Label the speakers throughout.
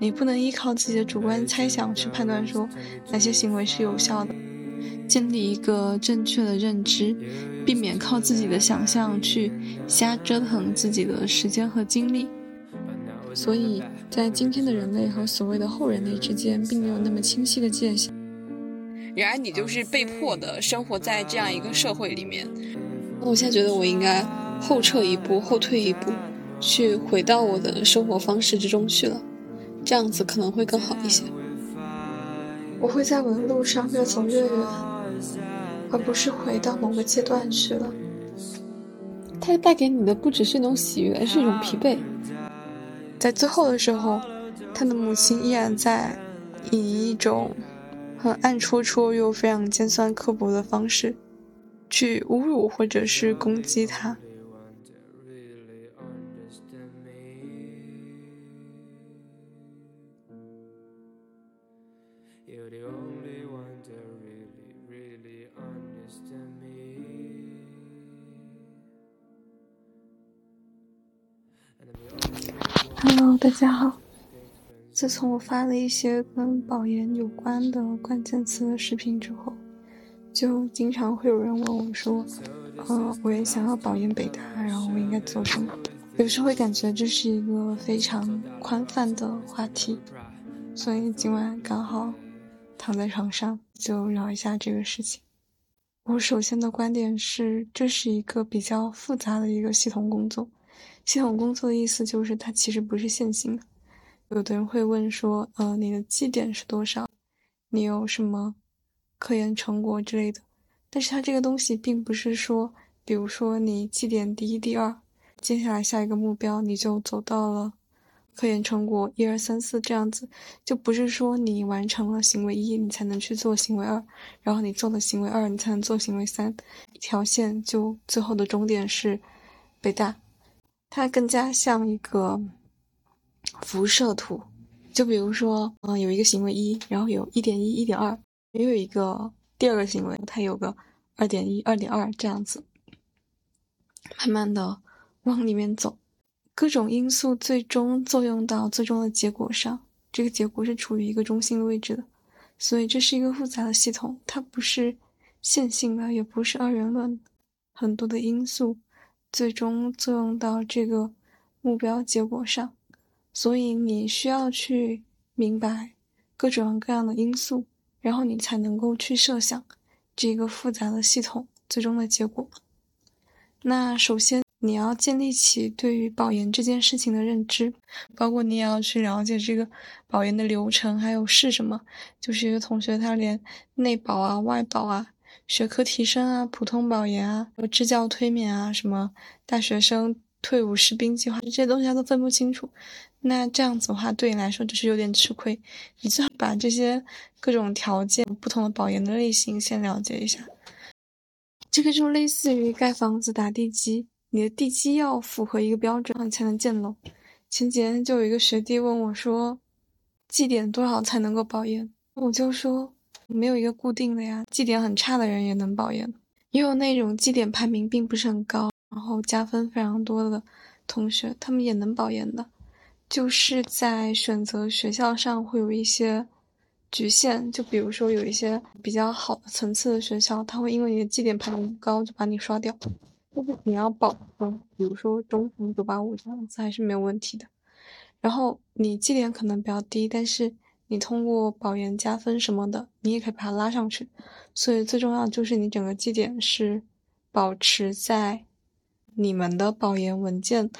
Speaker 1: 你不能依靠自己的主观猜想去判断说哪些行为是有效的，建立一个正确的认知，避免靠自己的想象去瞎折腾自己的时间和精力。所以在今天的人类和所谓的后人类之间，并没有那么清晰的界限。
Speaker 2: 然而，你就是被迫的生活在这样一个社会里面。
Speaker 1: 我现在觉得我应该后撤一步，后退一步，去回到我的生活方式之中去了。这样子可能会更好一些。我会在我的路上越走越远，而不是回到某个阶段去了。它带给你的不只是一种喜悦，而是一种疲惫。在最后的时候，他的母亲依然在以一种很暗戳戳又非常尖酸刻薄的方式去侮辱或者是攻击他。大家好。自从我发了一些跟保研有关的关键词的视频之后，就经常会有人问我说：“呃，我也想要保研北大，然后我应该做什么？”有时候会感觉这是一个非常宽泛的话题，所以今晚刚好躺在床上就聊一下这个事情。我首先的观点是，这是一个比较复杂的一个系统工作。系统工作的意思就是，它其实不是线性的。有的人会问说，呃，你的绩点是多少？你有什么科研成果之类的？但是它这个东西并不是说，比如说你绩点第一、第二，接下来下一个目标你就走到了科研成果一二三四这样子，就不是说你完成了行为一，你才能去做行为二，然后你做了行为二，你才能做行为三，一条线就最后的终点是北大。它更加像一个辐射图，就比如说，嗯，有一个行为一，然后有一点一、一点二，也有一个第二个行为，它有个二点一、二点二这样子，慢慢的往里面走，各种因素最终作用到最终的结果上，这个结果是处于一个中心的位置的，所以这是一个复杂的系统，它不是线性的，也不是二元论，很多的因素。最终作用到这个目标结果上，所以你需要去明白各种各样的因素，然后你才能够去设想这个复杂的系统最终的结果。那首先你要建立起对于保研这件事情的认知，包括你也要去了解这个保研的流程，还有是什么。就是一个同学他连内保啊、外保啊。学科提升啊，普通保研啊，支教推免啊，什么大学生退伍士兵计划这些东西他都分不清楚，那这样子的话对你来说就是有点吃亏。你最好把这些各种条件、不同的保研的类型先了解一下。这个就类似于盖房子打地基，你的地基要符合一个标准，你才能建楼。前几天就有一个学弟问我说，绩点多少才能够保研？我就说。没有一个固定的呀，绩点很差的人也能保研，也有那种绩点排名并不是很高，然后加分非常多的同学，他们也能保研的，就是在选择学校上会有一些局限，就比如说有一些比较好的层次的学校，他会因为你的绩点排名不高就把你刷掉，但是你要保分，比如说中层九八五这样子还是没有问题的，然后你绩点可能比较低，但是。你通过保研加分什么的，你也可以把它拉上去。所以最重要就是你整个绩点是保持在你们的保研文件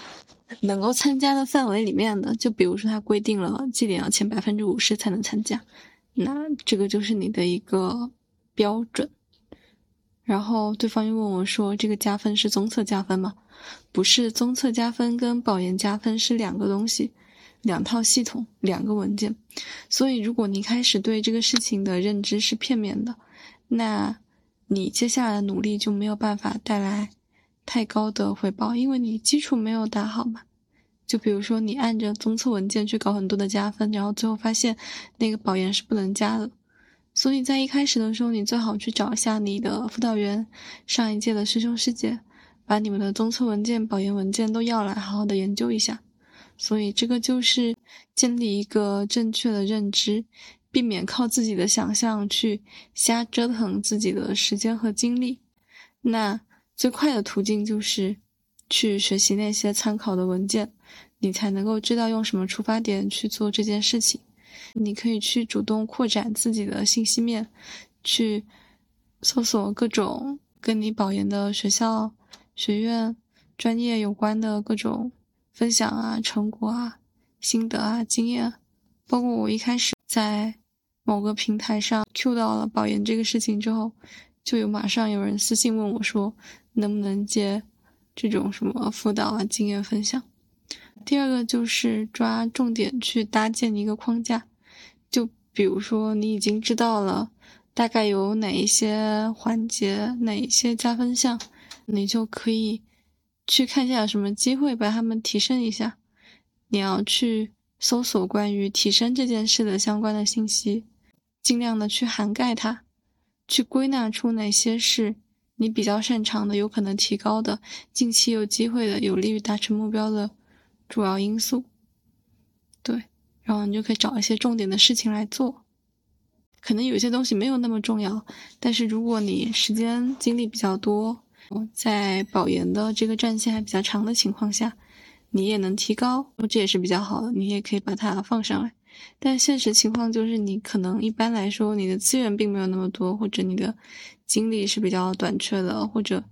Speaker 1: 能够参加的范围里面的。就比如说它规定了绩点要前百分之五十才能参加，那这个就是你的一个标准。然后对方又问我说：“这个加分是综测加分吗？”不是，综测加分跟保研加分是两个东西。两套系统，两个文件，所以如果你开始对这个事情的认知是片面的，那你接下来的努力就没有办法带来太高的回报，因为你基础没有打好嘛。就比如说你按着综测文件去搞很多的加分，然后最后发现那个保研是不能加的，所以在一开始的时候，你最好去找一下你的辅导员，上一届的师兄师姐，把你们的综测文件、保研文件都要来，好好的研究一下。所以这个就是建立一个正确的认知，避免靠自己的想象去瞎折腾自己的时间和精力。那最快的途径就是去学习那些参考的文件，你才能够知道用什么出发点去做这件事情。你可以去主动扩展自己的信息面，去搜索各种跟你保研的学校、学院、专业有关的各种分享啊、成果啊、心得啊、经验。包括我一开始在某个平台上 Q 到了保研这个事情之后，就有马上有人私信问我说，能不能接这种什么辅导啊、经验分享。第二个就是抓重点去搭建一个框架。就比如说，你已经知道了大概有哪一些环节、哪一些加分项，你就可以去看一下有什么机会把它们提升一下。你要去搜索关于提升这件事的相关的信息，尽量的去涵盖它，去归纳出哪些是你比较擅长的、有可能提高的、近期有机会的、有利于达成目标的主要因素。对。然后你就可以找一些重点的事情来做，可能有些东西没有那么重要，但是如果你时间精力比较多，在保研的这个战线还比较长的情况下，你也能提高，这也是比较好的，你也可以把它放上来。但现实情况就是，你可能一般来说你的资源并没有那么多，或者你的精力是比较短缺的，或者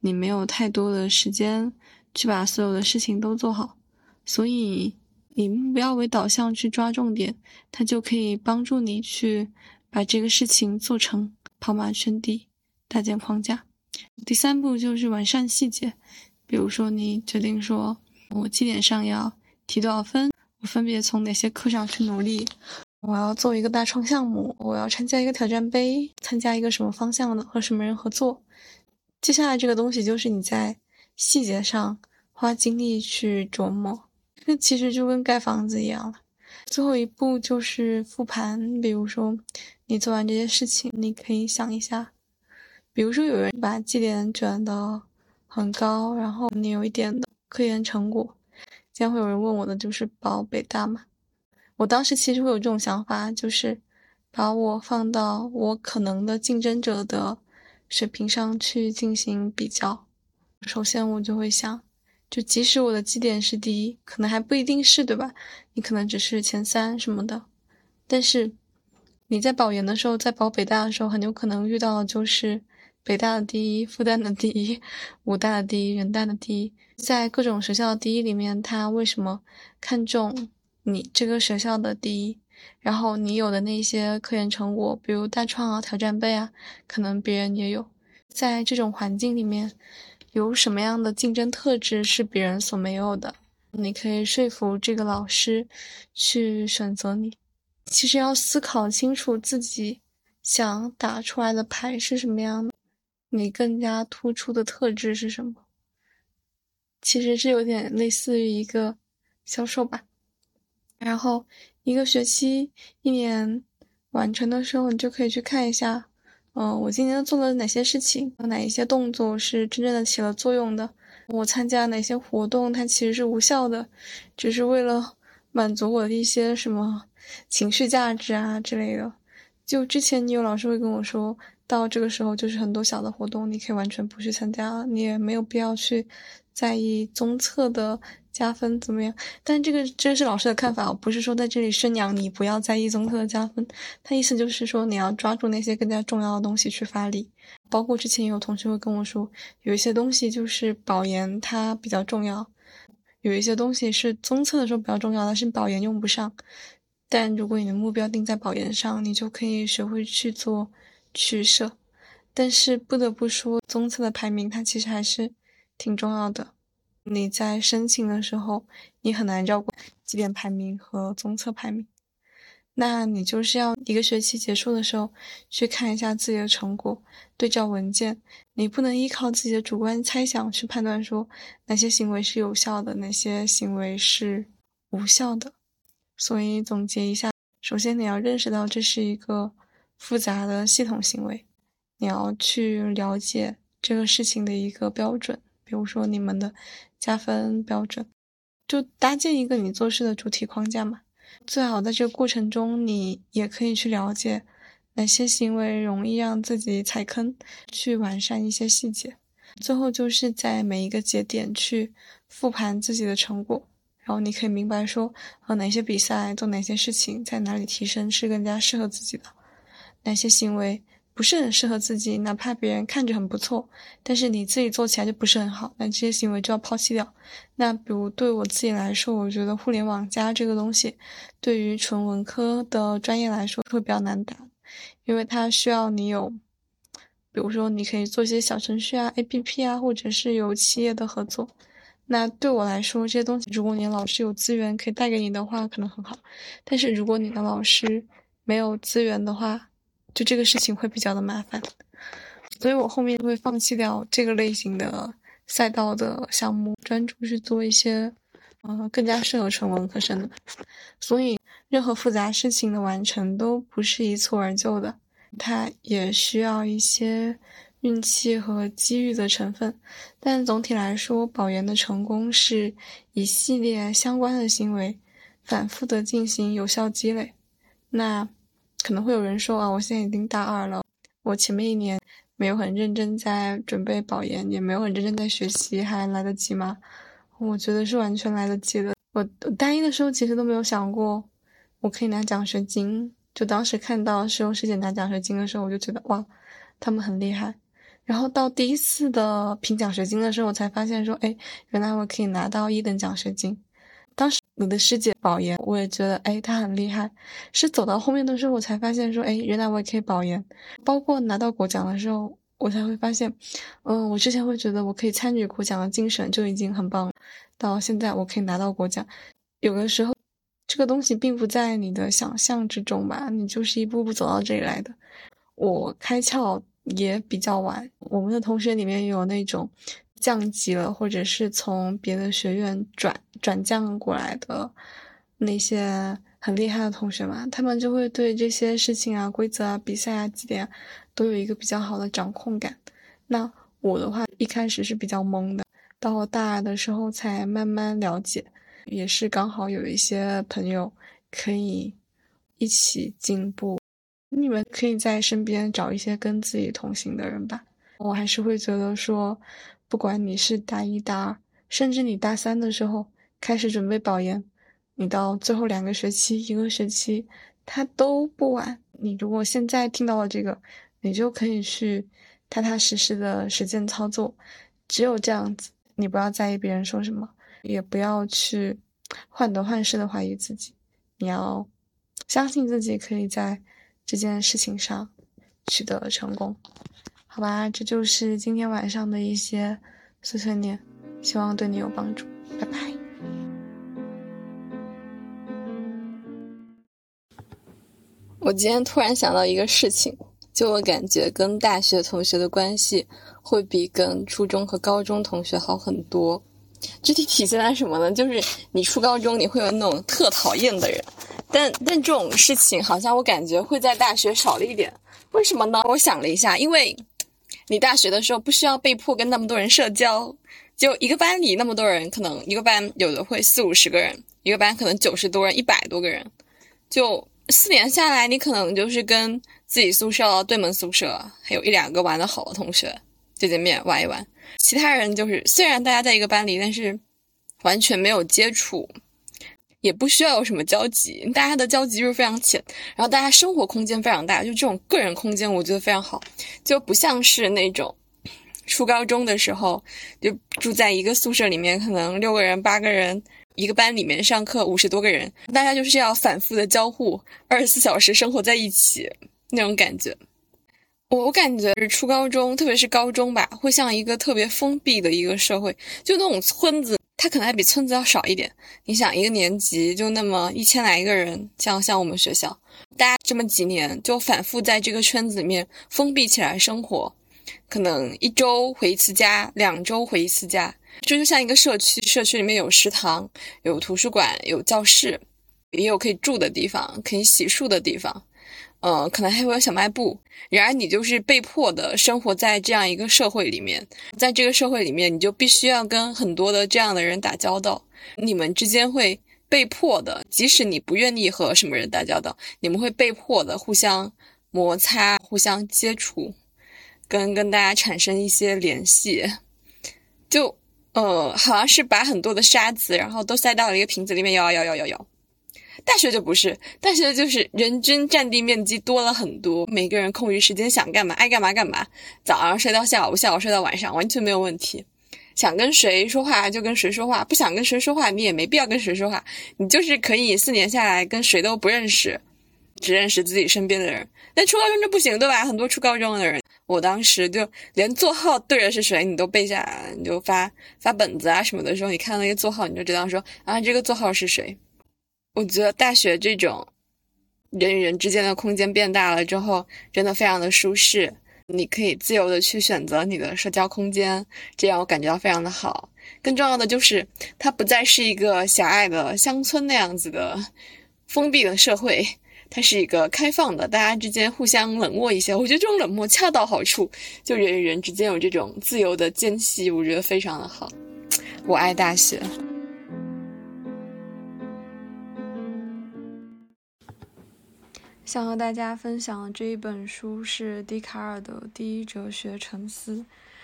Speaker 1: 你没有太多的时间去把所有的事情都做好，所以。以目标为导向去抓重点，它就可以帮助你去把这个事情做成，跑马圈地，搭建框架。第三步就是完善细节，比如说你决定说，我绩点上要提多少分，我分别从哪些课上去努力，我要做一个大创项目，我要参加一个挑战杯，参加一个什么方向的，和什么人合作。接下来这个东西就是你在细节上花精力去琢磨。这其实就跟盖房子一样了，最后一步就是复盘。比如说，你做完这些事情，你可以想一下，比如说有人把绩点卷的很高，然后你有一点的科研成果，经常会有人问我的就是保北大嘛。我当时其实会有这种想法，就是把我放到我可能的竞争者的水平上去进行比较。首先我就会想。就即使我的绩点是第一，可能还不一定是对吧？你可能只是前三什么的，但是你在保研的时候，在保北大的时候，很有可能遇到的就是北大的第一、复旦的第一、武大的第一、人大的第一，在各种学校的第一里面，他为什么看重你这个学校的第一？然后你有的那些科研成果，比如大创啊、挑战杯啊，可能别人也有，在这种环境里面。有什么样的竞争特质是别人所没有的？你可以说服这个老师去选择你。其实要思考清楚自己想打出来的牌是什么样的，你更加突出的特质是什么。其实是有点类似于一个销售吧。然后一个学期、一年完成的时候，你就可以去看一下。嗯，我今年做了哪些事情？哪一些动作是真正的起了作用的？我参加哪些活动，它其实是无效的，只是为了满足我的一些什么情绪价值啊之类的。就之前你有老师会跟我说，到这个时候就是很多小的活动，你可以完全不去参加，你也没有必要去在意综测的。加分怎么样？但这个这是老师的看法，不是说在这里宣扬你不要在意综测的加分。他意思就是说你要抓住那些更加重要的东西去发力。包括之前也有同学会跟我说，有一些东西就是保研它比较重要，有一些东西是综测的时候比较重要，但是保研用不上。但如果你的目标定在保研上，你就可以学会去做取舍。但是不得不说，综测的排名它其实还是挺重要的。你在申请的时候，你很难绕过绩点排名和综测排名。那你就是要一个学期结束的时候去看一下自己的成果，对照文件。你不能依靠自己的主观猜想去判断说哪些行为是有效的，哪些行为是无效的。所以总结一下，首先你要认识到这是一个复杂的系统行为，你要去了解这个事情的一个标准。比如说你们的加分标准，就搭建一个你做事的主体框架嘛。最好在这个过程中，你也可以去了解哪些行为容易让自己踩坑，去完善一些细节。最后就是在每一个节点去复盘自己的成果，然后你可以明白说，呃，哪些比赛做哪些事情，在哪里提升是更加适合自己的，哪些行为。不是很适合自己，哪怕别人看着很不错，但是你自己做起来就不是很好，那这些行为就要抛弃掉。那比如对我自己来说，我觉得互联网加这个东西，对于纯文科的专业来说会比较难打，因为它需要你有，比如说你可以做一些小程序啊、APP 啊，或者是有企业的合作。那对我来说，这些东西如果你老师有资源可以带给你的话，可能很好。但是如果你的老师没有资源的话，就这个事情会比较的麻烦，所以我后面会放弃掉这个类型的赛道的项目，专注去做一些，呃，更加适合纯文科生的。所以，任何复杂事情的完成都不是一蹴而就的，它也需要一些运气和机遇的成分。但总体来说，保研的成功是一系列相关的行为反复的进行有效积累。那。可能会有人说啊，我现在已经大二了，我前面一年没有很认真在准备保研，也没有很认真在学习，还来得及吗？我觉得是完全来得及的。我大一的时候其实都没有想过我可以拿奖学金，就当时看到师兄师姐拿奖学金的时候，我就觉得哇，他们很厉害。然后到第一次的评奖学金的时候，我才发现说，哎，原来我可以拿到一等奖学金。当时我的师姐保研，我也觉得哎，她很厉害。是走到后面的时候，我才发现说，哎，原来我也可以保研。包括拿到国奖的时候，我才会发现，嗯，我之前会觉得我可以参与国奖的精神就已经很棒了。到现在我可以拿到国奖，有的时候这个东西并不在你的想象之中吧？你就是一步步走到这里来的。我开窍也比较晚，我们的同学里面有那种。降级了，或者是从别的学院转转降过来的那些很厉害的同学嘛，他们就会对这些事情啊、规则啊、比赛啊、几点都有一个比较好的掌控感。那我的话一开始是比较懵的，到大二的时候才慢慢了解，也是刚好有一些朋友可以一起进步。你们可以在身边找一些跟自己同行的人吧。我还是会觉得说。不管你是大一、大二，甚至你大三的时候开始准备保研，你到最后两个学期、一个学期，它都不晚。你如果现在听到了这个，你就可以去踏踏实实的实践操作。只有这样子，你不要在意别人说什么，也不要去患得患失的怀疑自己。你要相信自己可以在这件事情上取得成功。好吧，这就是今天晚上的一些碎碎念，希望对你有帮助。拜拜。
Speaker 2: 我今天突然想到一个事情，就我感觉跟大学同学的关系会比跟初中和高中同学好很多。具体体现在什么呢？就是你初高中你会有那种特讨厌的人，但但这种事情好像我感觉会在大学少了一点。为什么呢？我想了一下，因为。你大学的时候不需要被迫跟那么多人社交，就一个班里那么多人，可能一个班有的会四五十个人，一个班可能九十多人、一百多个人，就四年下来，你可能就是跟自己宿舍对门宿舍还有一两个玩的好的同学见见面玩一玩，其他人就是虽然大家在一个班里，但是完全没有接触。也不需要有什么交集，大家的交集就是非常浅，然后大家生活空间非常大，就这种个人空间我觉得非常好，就不像是那种初高中的时候就住在一个宿舍里面，可能六个人八个人一个班里面上课五十多个人，大家就是要反复的交互，二十四小时生活在一起那种感觉。我我感觉是初高中，特别是高中吧，会像一个特别封闭的一个社会，就那种村子。它可能还比村子要少一点。你想，一个年级就那么一千来个人，像像我们学校，大家这么几年就反复在这个圈子里面封闭起来生活，可能一周回一次家，两周回一次家，这就像一个社区。社区里面有食堂，有图书馆，有教室，也有可以住的地方，可以洗漱的地方。嗯，可能还会有小卖部。然而，你就是被迫的生活在这样一个社会里面，在这个社会里面，你就必须要跟很多的这样的人打交道。你们之间会被迫的，即使你不愿意和什么人打交道，你们会被迫的互相摩擦、互相接触，跟跟大家产生一些联系。就呃，好像是把很多的沙子，然后都塞到了一个瓶子里面，摇摇摇摇摇。大学就不是，大学就是人均占地面积多了很多，每个人空余时间想干嘛爱干嘛干嘛，早上睡到下午，下午睡到晚上，完全没有问题。想跟谁说话就跟谁说话，不想跟谁说话你也没必要跟谁说话，你就是可以四年下来跟谁都不认识，只认识自己身边的人。但初高中就不行，对吧？很多初高中的人，我当时就连座号对着是谁你都背下来，你就发发本子啊什么的时候，你看那个座号你就知道说啊这个座号是谁。我觉得大学这种人与人之间的空间变大了之后，真的非常的舒适。你可以自由的去选择你的社交空间，这让我感觉到非常的好。更重要的就是，它不再是一个狭隘的乡村那样子的封闭的社会，它是一个开放的，大家之间互相冷漠一些。我觉得这种冷漠恰到好处，就人与人之间有这种自由的间隙，我觉得非常的好。我爱大学。
Speaker 1: 想和大家分享的这一本书是笛卡尔的《第一哲学沉思》，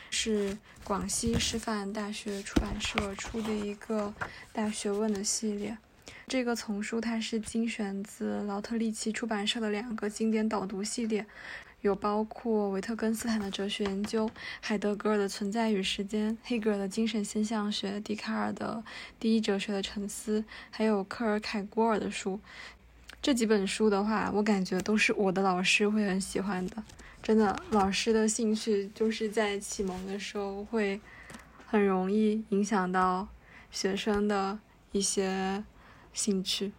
Speaker 1: 是广西师范大学出版社出的一个大学问的系列。这个丛书它是精选自劳特利奇出版社的两个经典导读系列，有包括维特根斯坦的哲学研究、海德格尔的存在与时间、黑格尔的精神现象学、笛卡尔的《第一哲学的沉思》，还有克尔凯郭尔的书。这几本书的话，我感觉都是我的老师会很喜欢的。真的，老师的兴趣就是在启蒙的时候会很容易影响到学生的一些兴趣。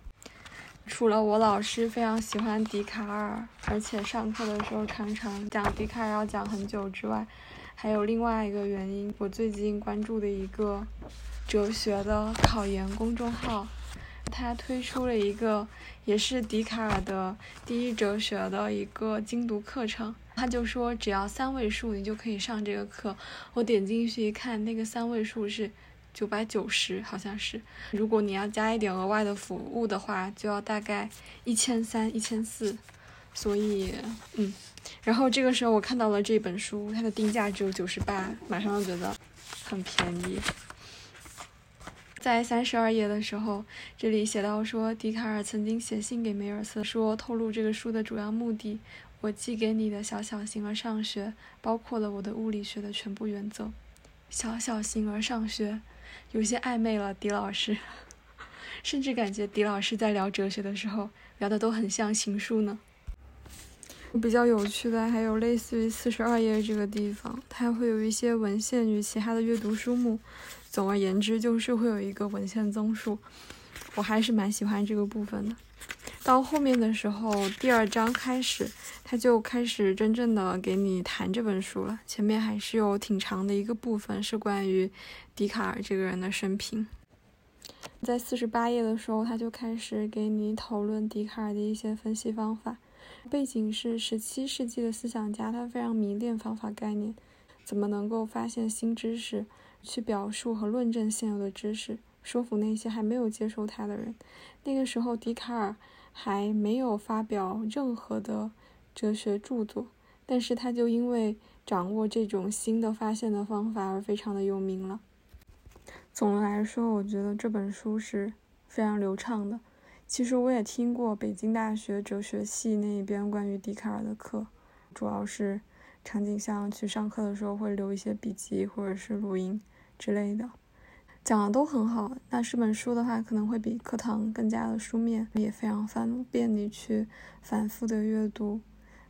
Speaker 1: 除了我老师非常喜欢笛卡尔，而且上课的时候常常讲笛卡尔要讲很久之外，还有另外一个原因，我最近关注的一个哲学的考研公众号。他推出了一个也是笛卡尔的第一哲学的一个精读课程，他就说只要三位数你就可以上这个课。我点进去一看，那个三位数是九百九十，好像是。如果你要加一点额外的服务的话，就要大概一千三、一千四。所以，嗯，然后这个时候我看到了这本书，它的定价只有九十八，马上就觉得很便宜。在三十二页的时候，这里写到说，笛卡尔曾经写信给梅尔瑟，说透露这个书的主要目的。我寄给你的小小形而上学，包括了我的物理学的全部原则。小小形而上学，有些暧昧了，狄老师，甚至感觉狄老师在聊哲学的时候，聊的都很像行书呢。比较有趣的还有类似于四十二页这个地方，它会有一些文献与其他的阅读书目。总而言之，就是会有一个文献综述，我还是蛮喜欢这个部分的。到后面的时候，第二章开始，他就开始真正的给你谈这本书了。前面还是有挺长的一个部分是关于笛卡尔这个人的生平。在四十八页的时候，他就开始给你讨论笛卡尔的一些分析方法。背景是十七世纪的思想家，他非常迷恋方法概念，怎么能够发现新知识？去表述和论证现有的知识，说服那些还没有接受他的人。那个时候，笛卡尔还没有发表任何的哲学著作，但是他就因为掌握这种新的发现的方法而非常的有名了。总的来说，我觉得这本书是非常流畅的。其实我也听过北京大学哲学系那一边关于笛卡尔的课，主要是场景像去上课的时候会留一些笔记或者是录音。之类的，讲的都很好。那是本书的话，可能会比课堂更加的书面，也非常方便你去反复的阅读。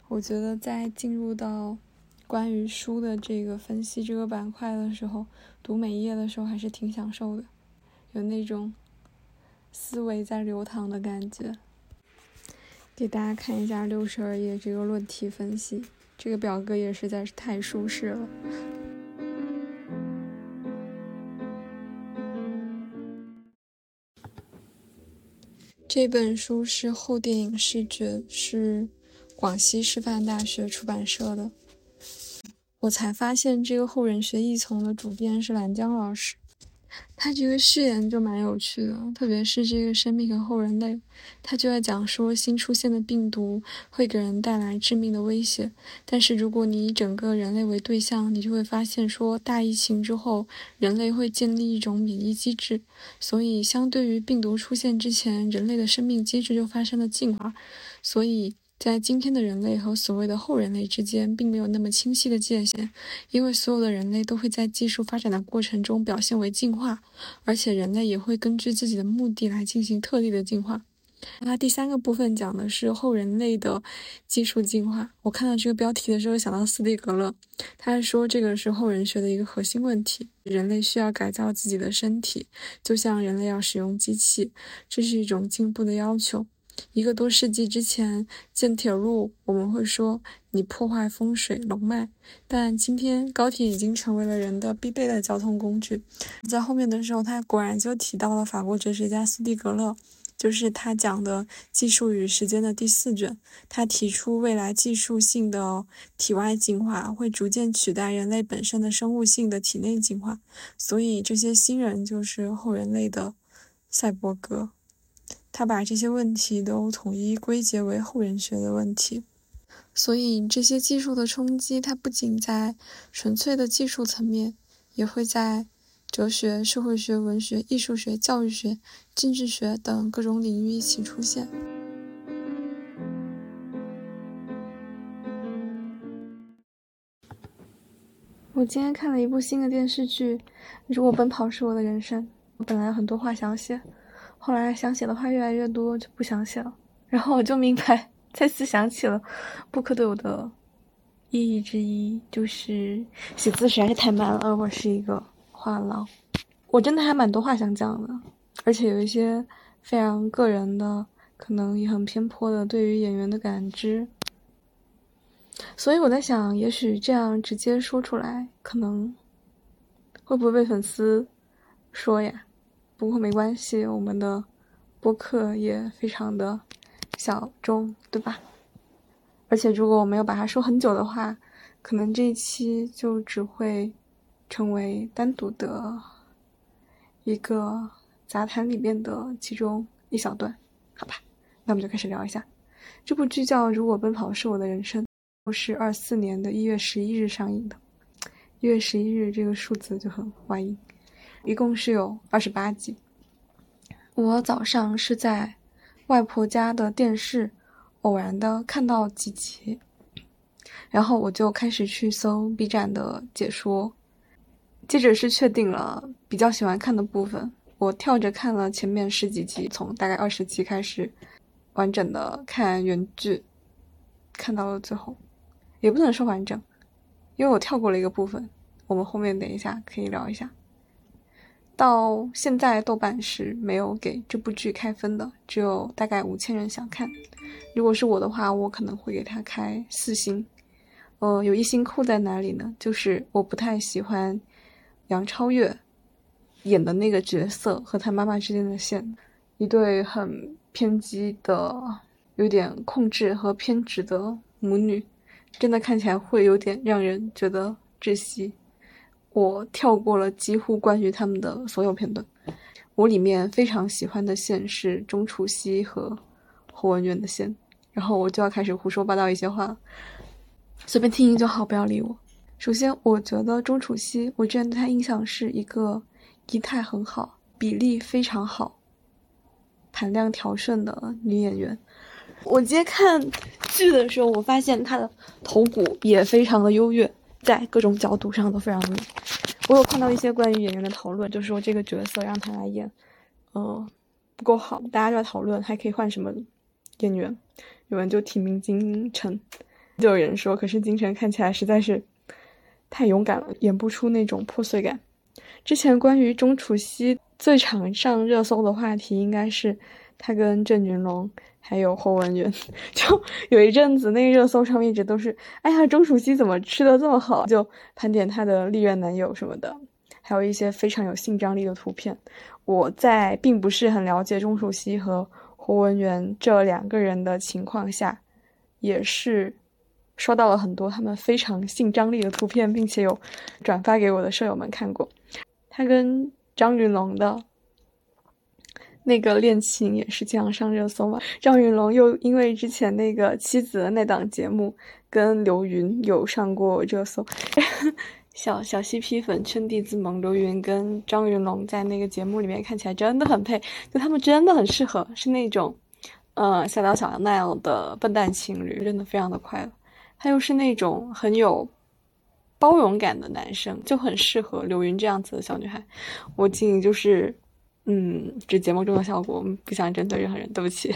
Speaker 1: 我觉得在进入到关于书的这个分析这个板块的时候，读每一页的时候还是挺享受的，有那种思维在流淌的感觉。给大家看一下六十二页这个论题分析，这个表格也实在是太舒适了。这本书是后电影视觉，是广西师范大学出版社的。我才发现这个后人学艺丛的主编是兰江老师。他这个序言就蛮有趣的，特别是这个生命和后人类，他就在讲说新出现的病毒会给人带来致命的威胁，但是如果你以整个人类为对象，你就会发现说大疫情之后，人类会建立一种免疫机制，所以相对于病毒出现之前，人类的生命机制就发生了进化，所以。在今天的人类和所谓的后人类之间，并没有那么清晰的界限，因为所有的人类都会在技术发展的过程中表现为进化，而且人类也会根据自己的目的来进行特例的进化。那第三个部分讲的是后人类的技术进化。我看到这个标题的时候，想到斯蒂格勒，他说这个是后人学的一个核心问题：人类需要改造自己的身体，就像人类要使用机器，这是一种进步的要求。一个多世纪之前建铁路，我们会说你破坏风水龙脉，但今天高铁已经成为了人的必备的交通工具。在后面的时候，他果然就提到了法国哲学家斯蒂格勒，就是他讲的《技术与时间》的第四卷。他提出未来技术性的体外进化会逐渐取代人类本身的生物性的体内进化，所以这些新人就是后人类的赛博格。他把这些问题都统一归结为后人学的问题，所以这些技术的冲击，它不仅在纯粹的技术层面，也会在哲学、社会学、文学、艺术学、教育学、政治学等各种领域一起出现。我今天看了一部新的电视剧《如果奔跑是我的人生》，我本来有很多话想写。后来想写的话越来越多，就不想写了。然后我就明白，再次想起了布克对我的意义之一，就是写字实在是太慢了，而我是一个话痨。我真的还蛮多话想讲的，而且有一些非常个人的，可能也很偏颇的对于演员的感知。所以我在想，也许这样直接说出来，可能会不会被粉丝说呀？不过没关系，我们的播客也非常的小众，对吧？而且如果我没有把它说很久的话，可能这一期就只会成为单独的一个杂谈里面的其中一小段，好吧？那我们就开始聊一下这部剧，叫《如果奔跑是我的人生》，是二四年的一月十一日上映的。一月十一日这个数字就很欢迎。一共是有二十八集。我早上是在外婆家的电视偶然的看到几集，然后我就开始去搜 B 站的解说，接着是确定了比较喜欢看的部分，我跳着看了前面十几集，从大概二十集开始完整的看原剧，看到了最后，也不能说完整，因为我跳过了一个部分，我们后面等一下可以聊一下。到现在，豆瓣是没有给这部剧开分的，只有大概五千人想看。如果是我的话，我可能会给他开四星。呃，有一星扣在哪里呢？就是我不太喜欢杨超越演的那个角色和他妈妈之间的线，一对很偏激的、有点控制和偏执的母女，真的看起来会有点让人觉得窒息。我跳过了几乎关于他们的所有片段。我里面非常喜欢的线是钟楚曦和侯文渊的线，然后我就要开始胡说八道一些话，随便听就好，不要理我。首先，我觉得钟楚曦，我之前对她印象是一个仪态很好、比例非常好、盘量调顺的女演员。我今天看剧的时候，我发现她的头骨也非常的优越。在各种角度上都非常美。我有看到一些关于演员的讨论，就是说这个角色让他来演，呃，不够好。大家就在讨论还可以换什么演员，有人就提名金晨，就有人说，可是金晨看起来实在是太勇敢了，演不出那种破碎感。之前关于钟楚曦最常上热搜的话题，应该是他跟郑云龙。还有侯文渊，就有一阵子，那个热搜上面一直都是，哎呀，钟楚曦怎么吃的这么好？就盘点她的历任男友什么的，还有一些非常有性张力的图片。我在并不是很了解钟楚曦和侯文元这两个人的情况下，也是刷到了很多他们非常性张力的图片，并且有转发给我的舍友们看过。他跟张云龙的那个恋情也是经常上热搜嘛。张云龙又因为之前那个妻子的那档节目跟刘云有上过热搜。小小 CP 粉圈地自萌，刘云跟张云龙在那个节目里面看起来真的很配，就他们真的很适合，是那种，呃，小刀小杨那样的笨蛋情侣，真的非常的快乐。他又是那种很有包容感的男生，就很适合刘云这样子的小女孩。我仅仅就是，嗯，这节目中的效果，我们不想针对任何人，对不起。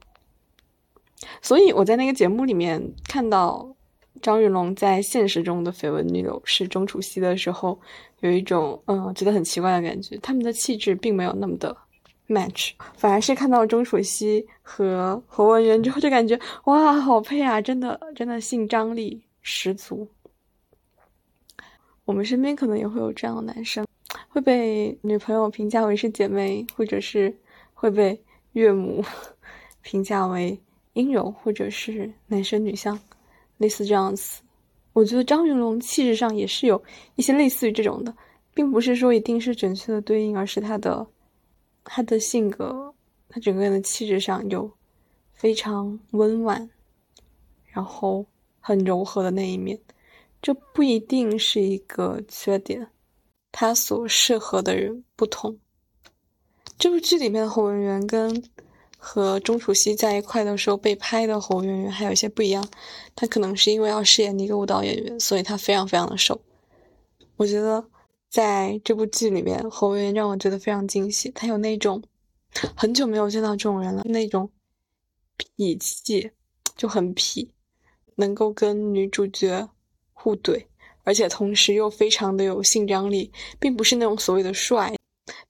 Speaker 1: 所以我在那个节目里面看到。张云龙在现实中的绯闻女友是钟楚曦的时候，有一种嗯觉得很奇怪的感觉，他们的气质并没有那么的 match，反而是看到钟楚曦和何文元之后，就感觉哇好配啊，真的真的性张力十足。我们身边可能也会有这样的男生，会被女朋友评价为是姐妹，或者是会被岳母 评价为阴柔，或者是男生女相。类似这样子，我觉得张云龙气质上也是有一些类似于这种的，并不是说一定是准确的对应，而是他的他的性格，他整个人的气质上有非常温婉，然后很柔和的那一面，这不一定是一个缺点，他所适合的人不同。这部剧里面的侯文元跟。和钟楚曦在一块的时候被拍的侯圆圆还有一些不一样，他可能是因为要饰演一个舞蹈演员，所以他非常非常的瘦。我觉得在这部剧里面，侯圆圆让我觉得非常惊喜，他有那种很久没有见到这种人了，那种痞气就很痞，能够跟女主角互怼，而且同时又非常的有性张力，并不是那种所谓的帅，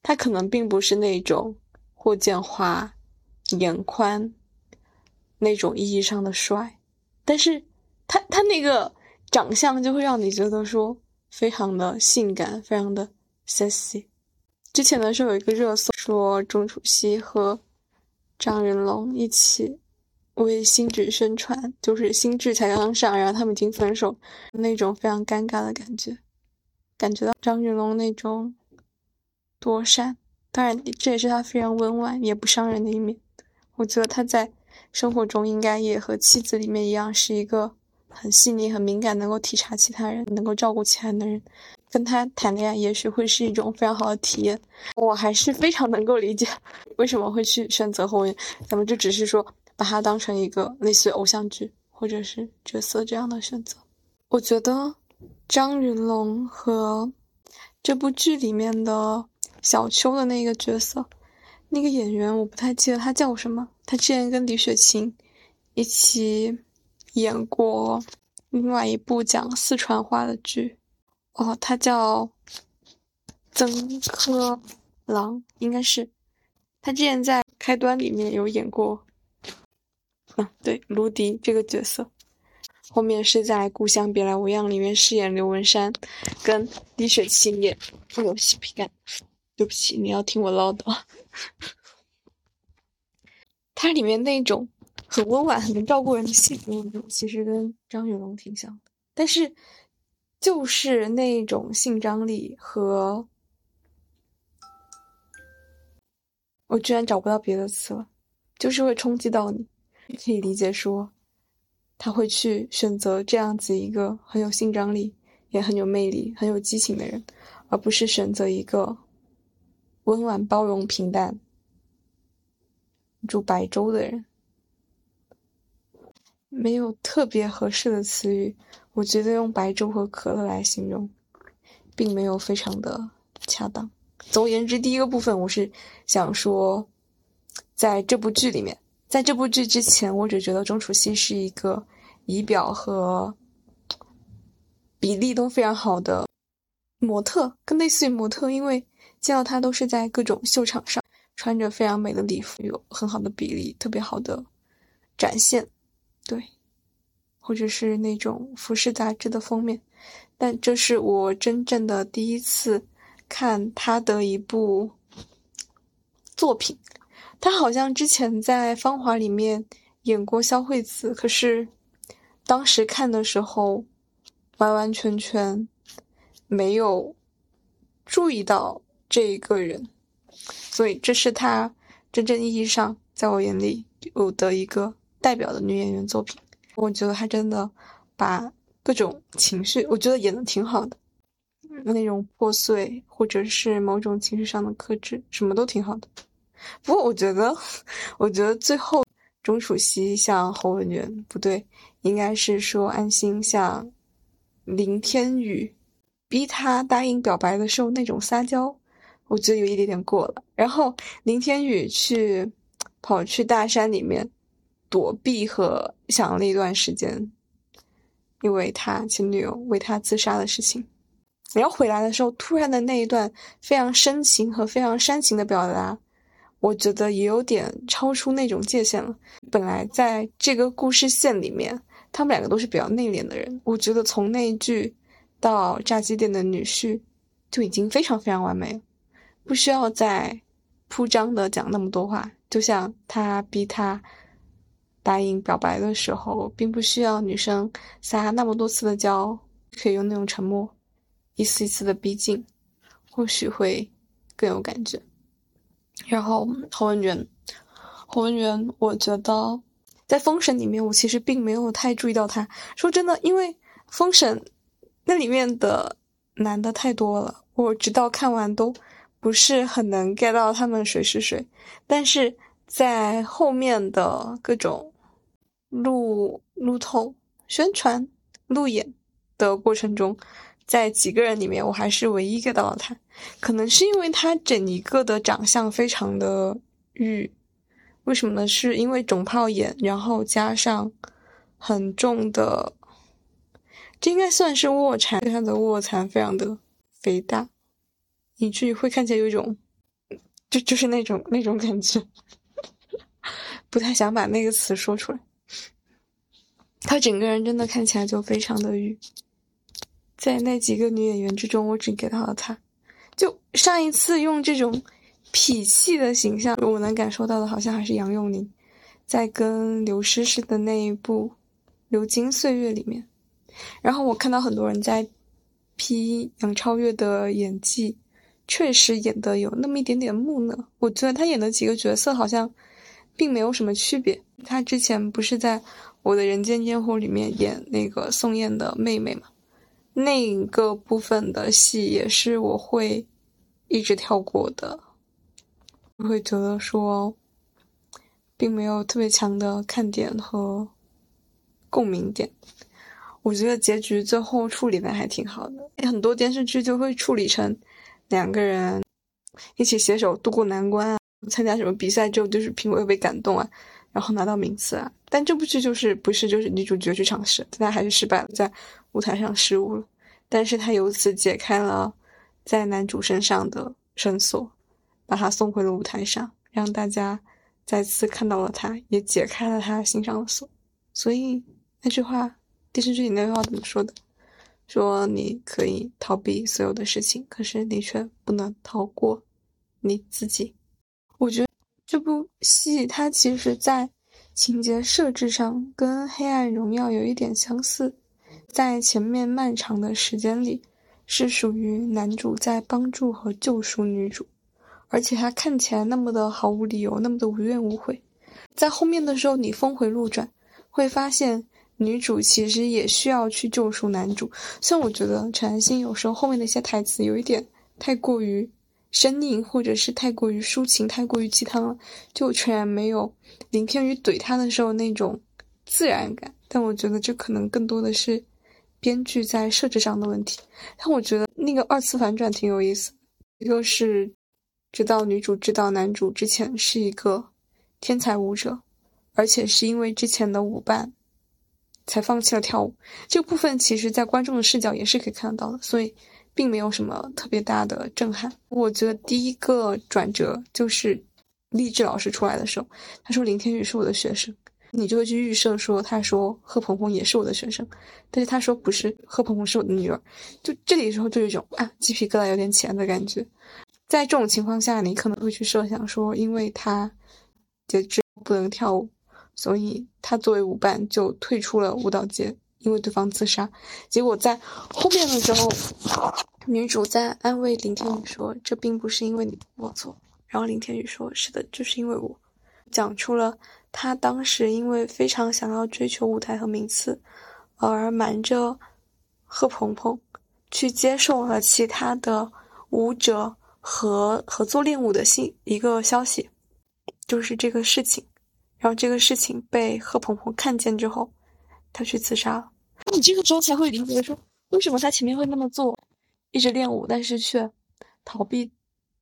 Speaker 1: 他可能并不是那种霍建华。眼宽，那种意义上的帅，但是他他那个长相就会让你觉得说非常的性感，非常的 sexy。之前的时候有一个热搜说钟楚曦和张云龙一起为心智宣传，就是心智才刚上，然后他们已经分手，那种非常尴尬的感觉，感觉到张云龙那种躲闪，当然这也是他非常温婉也不伤人的一面。我觉得他在生活中应该也和妻子里面一样，是一个很细腻、很敏感，能够体察其他人、能够照顾其他人的人。跟他谈恋爱，也许会是一种非常好的体验。我还是非常能够理解为什么会去选择后援。咱们就只是说把它当成一个类似偶像剧或者是角色这样的选择。我觉得张云龙和这部剧里面的小秋的那个角色。那个演员我不太记得他叫什么，他之前跟李雪琴一起演过另外一部讲四川话的剧，哦，他叫曾科郎，应该是他之前在开端里面有演过，嗯，对，卢迪这个角色，后面是在《故乡别来无恙》里面饰演刘文山，跟李雪琴演富有嬉皮感。对不起，你要听我唠叨。它里面那种很温婉、很能照顾人的性格，其实跟张云龙挺像的。但是，就是那种性张力和……我居然找不到别的词了，就是会冲击到你。可以理解说，他会去选择这样子一个很有性张力、也很有魅力、很有激情的人，而不是选择一个。温婉、包容、平淡，住白粥的人，没有特别合适的词语。我觉得用白粥和可乐来形容，并没有非常的恰当。总而言之，第一个部分我是想说，在这部剧里面，在这部剧之前，我只觉得钟楚曦是一个仪表和比例都非常好的模特，更类似于模特，因为。见到她都是在各种秀场上穿着非常美的礼服，有很好的比例，特别好的展现，对，或者是那种服饰杂志的封面。但这是我真正的第一次看她的一部作品。她好像之前在《芳华》里面演过萧惠子，可是当时看的时候，完完全全没有注意到这一个人，所以这是他真正意义上在我眼里有的一个代表的女演员作品。我觉得她真的把各种情绪，我觉得演的挺好的，那种破碎或者是某种情绪上的克制，什么都挺好的。不过我觉得，我觉得最后钟楚曦像侯文渊不对，应该是说安心像林天宇，逼他答应表白的时候那种撒娇，我觉得有一点点过了。然后林天宇去跑去大山里面躲避和想了一段时间，因为他前女友为他自杀的事情，然后回来的时候突然的那一段非常深情和非常煽情的表达。我觉得也有点超出那种界限了。本来在这个故事线里面，他们两个都是比较内敛的人。我觉得从那一句到炸鸡店的女婿，就已经非常非常完美了，不需要再铺张的讲那么多话。就像他逼他答应表白的时候，并不需要女生撒那么多次的娇，可以用那种沉默，一丝一丝的逼近，或许会更有感觉。然后侯文渊，侯文渊，我觉得在《封神》里面，我其实并没有太注意到他。说真的，因为《封神》那里面的男的太多了，我直到看完都不是很能 get 到他们谁是谁。但是在后面的各种路路透、宣传、路演的过程中。在几个人里面，我还是唯一 get 到了他，可能是因为他整一个的长相非常的玉，为什么呢？是因为肿泡眼，然后加上很重的，这应该算是卧蚕，他的卧蚕非常的肥大，以至于会看起来有一种，就就是那种那种感觉，不太想把那个词说出来。他整个人真的看起来就非常的玉。在那几个女演员之中，我只给到了她。就上一次用这种痞气的形象，我能感受到的，好像还是杨佑宁，在跟刘诗诗的那一部《流金岁月》里面。然后我看到很多人在批杨超越的演技，确实演的有那么一点点木讷。我觉得她演的几个角色好像并没有什么区别。她之前不是在《我的人间烟火》里面演那个宋焰的妹妹吗？那个部分的戏也是我会一直跳过的，我会觉得说，并没有特别强的看点和共鸣点。我觉得结局最后处理的还挺好的，很多电视剧就会处理成两个人一起携手度过难关啊，参加什么比赛之后就是评委被感动啊。然后拿到名次啊，但这部剧就是不是就是女主角去尝试，但她还是失败了，在舞台上失误了。但是她由此解开了在男主身上的绳索，把他送回了舞台上，让大家再次看到了他，也解开了他心上的锁。所以那句话，电视剧里那句话怎么说的？说你可以逃避所有的事情，可是你却不能逃过你自己。我觉得。这部戏它其实，在情节设置上跟《黑暗荣耀》有一点相似，在前面漫长的时间里，是属于男主在帮助和救赎女主，而且他看起来那么的毫无理由，那么的无怨无悔。在后面的时候，你峰回路转，会发现女主其实也需要去救赎男主。虽然我觉得陈安心有时候后面的一些台词有一点太过于。生硬，或者是太过于抒情、太过于鸡汤了，就全然没有林天宇怼他的时候那种自然感。但我觉得这可能更多的是编剧在设置上的问题。但我觉得那个二次反转挺有意思，一个是知道女主知道男主之前是一个天才舞者，而且是因为之前的舞伴才放弃了跳舞。这部分其实，在观众的视角也是可以看得到的，所以。并没有什么特别大的震撼。我觉得第一个转折就是励志老师出来的时候，他说林天宇是我的学生，你就会去预设说他说贺鹏鹏也是我的学生，但是他说不是，贺鹏鹏是我的女儿。就这里时候就有一种啊鸡皮疙瘩有点起来的感觉。在这种情况下，你可能会去设想说，因为他截肢不能跳舞，所以他作为舞伴就退出了舞蹈界，因为对方自杀。结果在后面的时候，女主在安慰林天宇说：“这并不是因为你我错。”然后林天宇说：“是的，就是因为我。”讲出了他当时因为非常想要追求舞台和名次，而瞒着贺鹏鹏去接受了其他的舞者和合作练舞的信一个消息，就是这个事情。然后这个事情被贺鹏鹏看见之后，他去自杀了。你这个时候才会理解说，为什么他前面会那么做，一直练舞，但是却逃避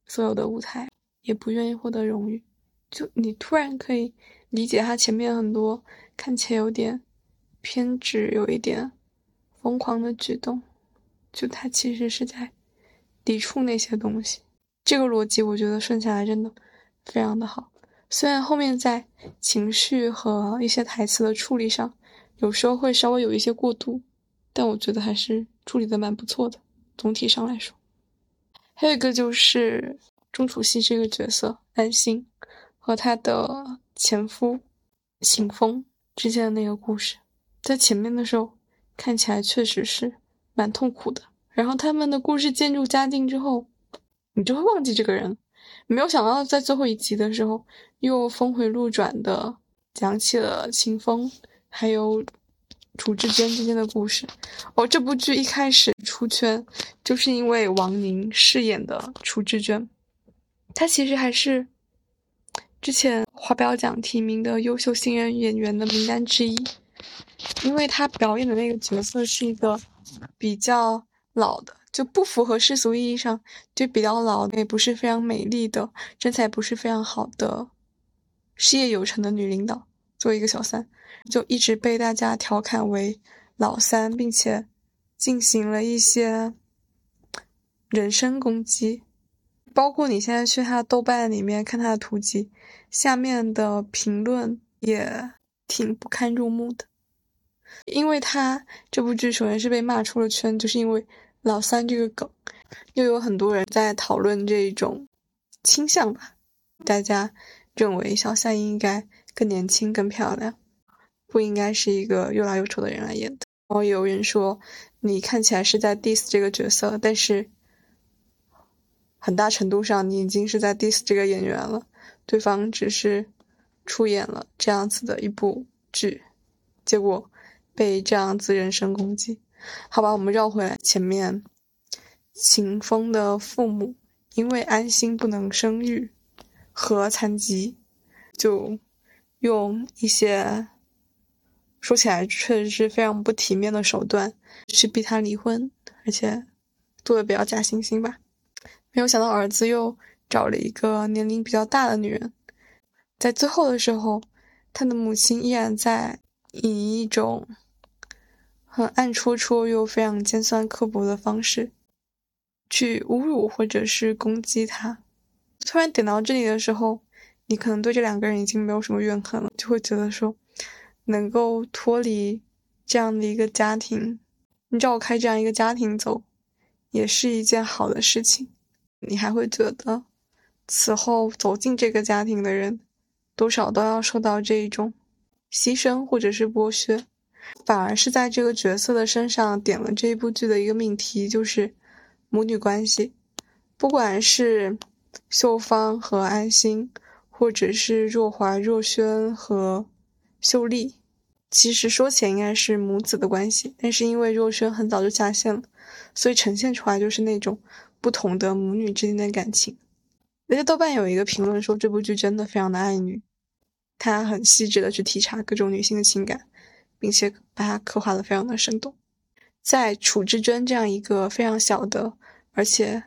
Speaker 1: 所有的舞台，也不愿意获得荣誉。就你突然可以理解他前面很多看起来有点偏执、有一点疯狂的举动，就他其实是在抵触那些东西。这个逻辑我觉得顺下来真的非常的好。虽然后面在情绪和一些台词的处理上，有时候会稍微有一些过度，但我觉得还是处理的蛮不错的。总体上来说，还有一个就是钟楚曦这个角色安心。和她的前夫秦风之间的那个故事，在前面的时候看起来确实是蛮痛苦的。然后他们的故事渐入佳境之后，你就会忘记这个人。没有想到在最后一集的时候，又峰回路转的讲起了秦风还有楚志娟之间的故事。哦，这部剧一开始出圈，就是因为王宁饰演的楚志娟，她其实还是。之前华表奖提名的优秀新人演员的名单之一，因为他表演的那个角色是一个比较老的，就不符合世俗意义上就比较老，也不是非常美丽的，身材不是非常好的，事业有成的女领导，作为一个小三，就一直被大家调侃为老三，并且进行了一些人身攻击。包括你现在去他豆瓣里面看他的图集，下面的评论也挺不堪入目的。因为他这部剧首先是被骂出了圈，就是因为老三这个梗，又有很多人在讨论这种倾向吧。大家认为小三应该更年轻、更漂亮，不应该是一个又老又丑的人来演的。然后有人说你看起来是在 diss 这个角色，但是。很大程度上，你已经是在 diss 这个演员了。对方只是出演了这样子的一部剧，结果被这样子人身攻击。好吧，我们绕回来，前面秦风的父母因为安心不能生育和残疾，就用一些说起来确实是非常不体面的手段去逼他离婚，而且做的比较假惺惺吧。没有想到儿子又找了一个年龄比较大的女人，在最后的时候，他的母亲依然在以一种很暗戳戳又非常尖酸刻薄的方式去侮辱或者是攻击他。突然点到这里的时候，你可能对这两个人已经没有什么怨恨了，就会觉得说，能够脱离这样的一个家庭，你绕开这样一个家庭走，也是一件好的事情。你还会觉得，此后走进这个家庭的人，多少都要受到这一种牺牲或者是剥削，反而是在这个角色的身上点了这一部剧的一个命题，就是母女关系。不管是秀芳和安心，或者是若华、若轩和秀丽，其实说起来应该是母子的关系，但是因为若轩很早就下线了，所以呈现出来就是那种。不同的母女之间的感情，而且豆瓣有一个评论说这部剧真的非常的爱女，他很细致的去体察各种女性的情感，并且把它刻画的非常的生动。在楚之娟这样一个非常小的，而且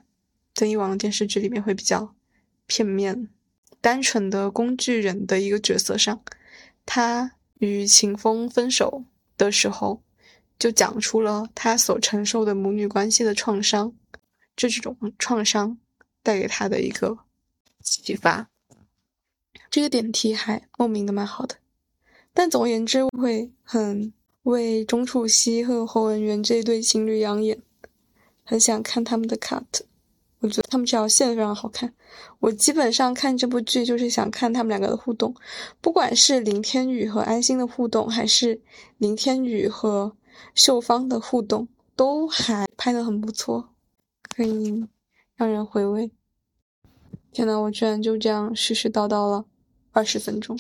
Speaker 1: 在以往的电视剧里面会比较片面、单纯的工具人的一个角色上，他与秦风分手的时候，就讲出了他所承受的母女关系的创伤。这种创伤带给他的一个启发，这个点题还莫名的蛮好的。但总而言之，会很为钟楚曦和侯文元这对情侣养眼，很想看他们的 cut。我觉得他们这条线非常好看。我基本上看这部剧就是想看他们两个的互动，不管是林天宇和安心的互动，还是林天宇和秀芳的互动，都还拍的很不错，可以让人回味。天呐，我居然就这样絮絮叨叨了二十分钟。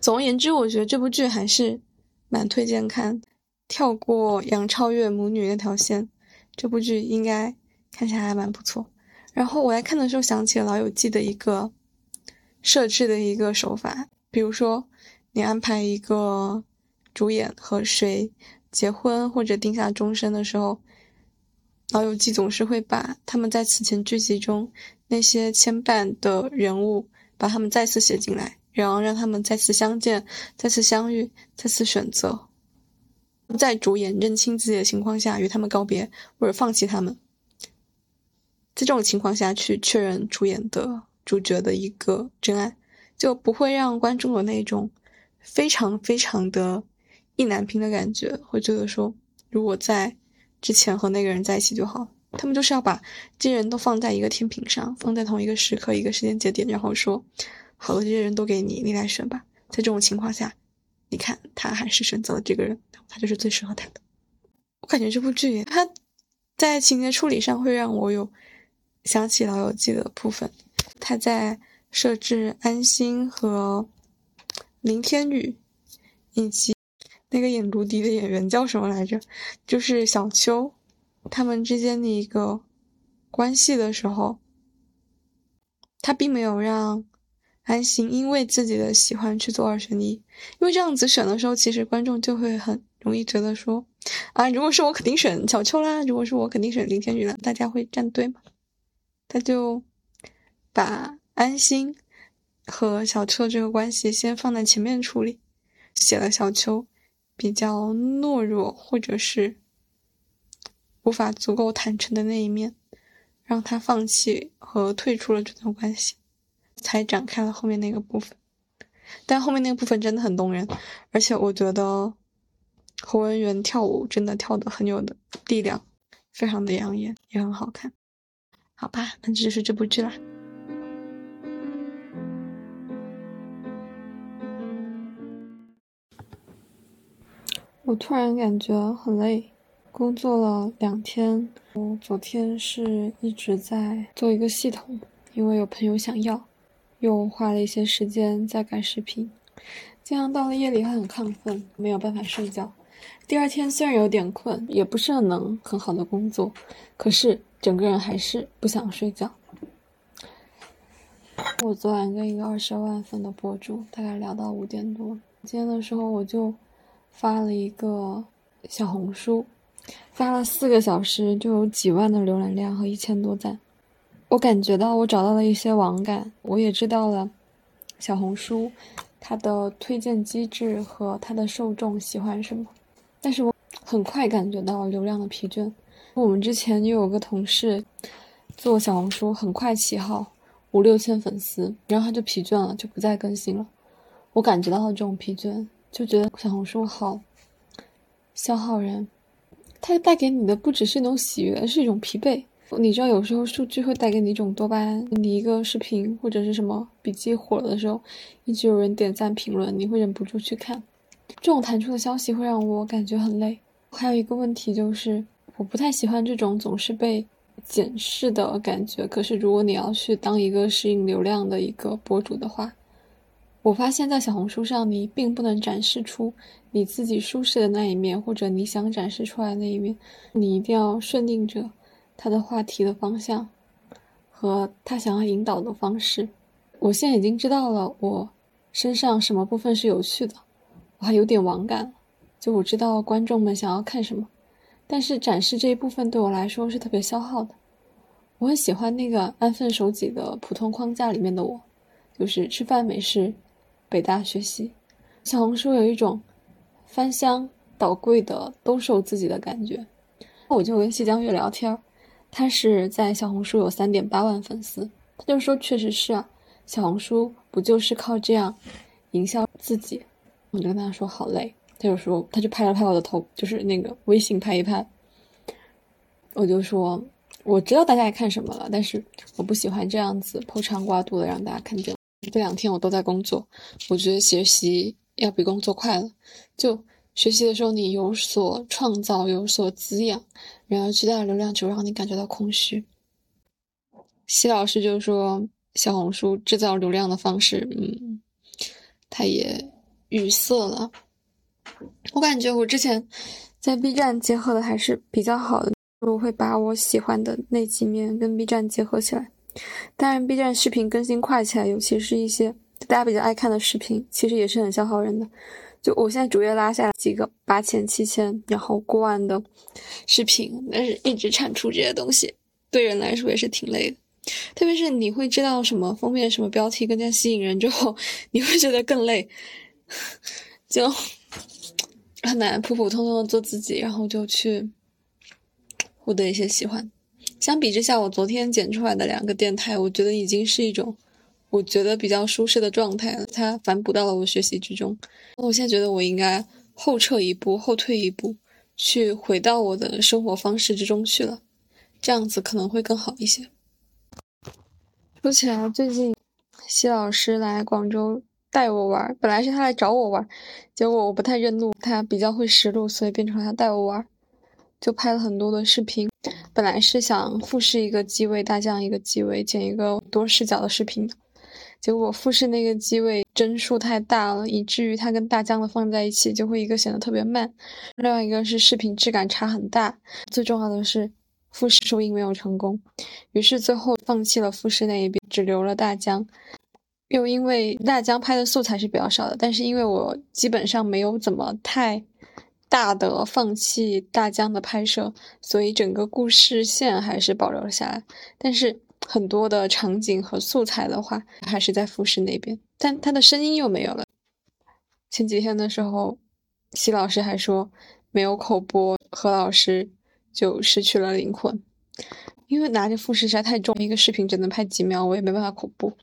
Speaker 1: 总而言之，我觉得这部剧还是蛮推荐看。跳过杨超越母女那条线，这部剧应该看起来还蛮不错。然后我在看的时候想起了《老友记》的一个设置的一个手法，比如说你安排一个主演和谁结婚或者定下终身的时候，《老友记》总是会把他们在此前剧集中那些牵绊的人物，把他们再次写进来，然后让他们再次相见、再次相遇、再次选择。在主演认清自己的情况下与他们告别，或者放弃他们，在这种情况下去确认主演的主角的一个真爱，就不会让观众有那种非常非常的意难平的感觉，会觉得说如果在之前和那个人在一起就好。他们就是要把这些人都放在一个天平上，放在同一个时刻、一个时间节点，然后说好了，这些人都给你，你来选吧。在这种情况下。你看，他还是选择了这个人，他就是最适合他的。我感觉这部剧，它在情节处理上会让我有想起《老友记》的部分。他在设置安心和林天宇以及那个演卢迪的演员叫什么来着，就是小秋他们之间的一个关系的时候，他并没有让。安心，因为自己的喜欢去做二选一，因为这样子选的时候，其实观众就会很容易觉得说，啊，如果是我肯定选小秋啦，如果是我肯定选林天宇啦，大家会站队嘛？他就把安心和小秋这个关系先放在前面处理，写了小秋比较懦弱或者是无法足够坦诚的那一面，让他放弃和退出了这段关系。才展开了后面那个部分，但后面那个部分真的很动人，而且我觉得侯文元跳舞真的跳得很有的力量，非常的养眼，也很好看。好吧，那这就是这部剧啦。我突然感觉很累，工作了两天，我昨天是一直在做一个系统，因为有朋友想要。又花了一些时间在改视频，这样到了夜里会很亢奋，没有办法睡觉。第二天虽然有点困，也不是很能很好的工作，可是整个人还是不想睡觉。我昨晚跟一个二十万粉的博主大概聊到五点多，今天的时候我就发了一个小红书，发了四个小时就有几万的浏览量和一千多赞。我感觉到我找到了一些网感，我也知道了小红书它的推荐机制和它的受众喜欢什么，但是我很快感觉到流量的疲倦。我们之前又有个同事做小红书，很快起号五六千粉丝，然后他就疲倦了，就不再更新了。我感觉到了这种疲倦，就觉得小红书好消耗人，它带给你的不只是一种喜悦，而是一种疲惫。你知道，有时候数据会带给你一种多巴胺。你一个视频或者是什么笔记火了的时候，一直有人点赞评论，你会忍不住去看。这种弹出的消息会让我感觉很累。还有一个问题就是，我不太喜欢这种总是被检视的感觉。可是，如果你要去当一个适应流量的一个博主的话，我发现，在小红书上，你并不能展示出你自己舒适的那一面，或者你想展示出来那一面。你一定要顺应着。他的话题的方向和他想要引导的方式，我现在已经知道了我身上什么部分是有趣的，我还有点网感，就我知道观众们想要看什么，但是展示这一部分对我来说是特别消耗的。我很喜欢那个安分守己的普通框架里面的我，就是吃饭没事，北大学习，小红书有一种翻箱倒柜的兜售自己的感觉，我就跟谢江月聊天。他是在小红书有三点八万粉丝，他就说确实是啊，小红书不就是靠这样营销自己？我就跟他说好累，他就说他就拍了拍我的头，就是那个微信拍一拍，我就说我知道大家爱看什么了，但是我不喜欢这样子铺肠挂肚的让大家看见。这两天我都在工作，我觉得学习要比工作快了。就学习的时候，你有所创造，有所滋养，然后巨大的流量就让你感觉到空虚。西老师就说，小红书制造流量的方式，嗯，他也语塞了。我感觉我之前在 B 站结合的还是比较好的。我会把我喜欢的那几面跟 B 站结合起来，当然 B 站视频更新快起来，尤其是一些大家比较爱看的视频，其实也是很消耗人的。就我现在主页拉下来几个八千、七千，然后过万的视频，但是一直产出这些东西，对人来说也是挺累的。特别是你会知道什么封面、什么标题更加吸引人之后，你会觉得更累，就很难普普通通的做自己，然后就去。获得一些喜欢，相比之下，我昨天剪出来的两个电台，我觉得已经是一种我觉得比较舒适的状态了。它反哺到了我学习之中。我现在觉得我应该后撤一步，后退一步，去回到我的生活方式之中去了，这样子可能会更好一些。说起来，最近谢老师来广州带我玩，本来是他来找我玩，结果我不太认路，他比较会识路，所以变成了他带我玩。就拍了很多的视频，本来是想复试一个机位，大疆一个机位，剪一个多视角的视频的，结果复试那个机位帧数太大了，以至于它跟大疆的放在一起就会一个显得特别慢，另外一个是视频质感差很大，最重要的是复试收音没有成功，于是最后放弃了复试那一边，只留了大疆，又因为大疆拍的素材是比较少的，但是因为我基本上没有怎么太。大的放弃大疆的拍摄，所以整个故事线还是保留了下来。但是很多的场景和素材的话，还是在富士那边，但他的声音又没有了。前几天的时候，西老师还说没有口播，何老师就失去了灵魂，因为拿着富士实在太重，一个视频只能拍几秒，我也没办法口播。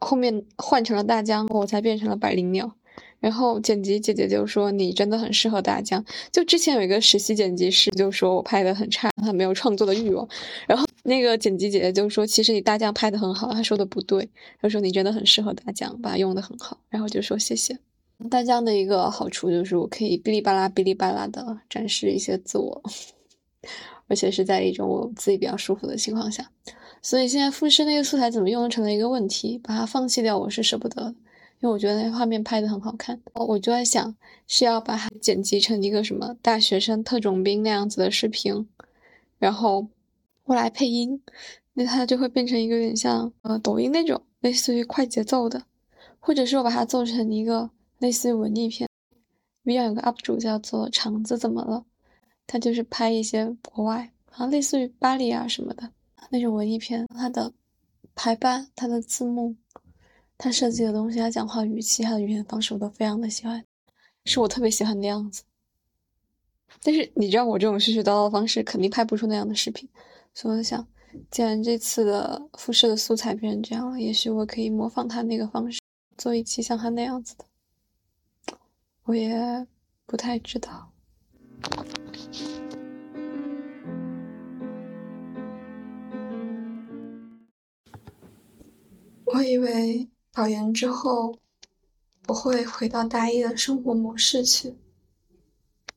Speaker 1: 后面换成了大疆，我才变成了百灵鸟。然后剪辑姐姐就说：“你真的很适合大疆。”就之前有一个实习剪辑师就说我拍的很差，他没有创作的欲望。然后那个剪辑姐姐就说：“其实你大疆拍的很好。”他说的不对，他说你真的很适合大疆，把它用的很好。然后就说谢谢。大疆的一个好处就是我可以哔哩吧啦、哔哩吧啦的展示一些自我，而且是在一种我自己比较舒服的情况下。所以现在复试那个素材怎么用成了一个问题，把它放弃掉我是舍不得。因为我觉得那画面拍的很好看，我就在想是要把它剪辑成一个什么大学生特种兵那样子的视频，然后我来配音，那它就会变成一个有点像呃抖音那种类似于快节奏的，或者是我把它做成一个类似于文艺片。B 站有个 UP 主叫做肠子怎么了，他就是拍一些国外啊类似于巴黎啊什么的那种文艺片，它的排版、它的字幕。他设计的东西，他讲话语气，他的语言方式，我都非常的喜欢，是我特别喜欢的样子。但是你知道，我这种絮絮叨叨的方式，肯定拍不出那样的视频。所以我想，既然这次的复试的素材变成这样了，也许我可以模仿他那个方式，做一期像他那样子的。我也不太知道。我以为。考研之后，我会回到大一的生活模式去。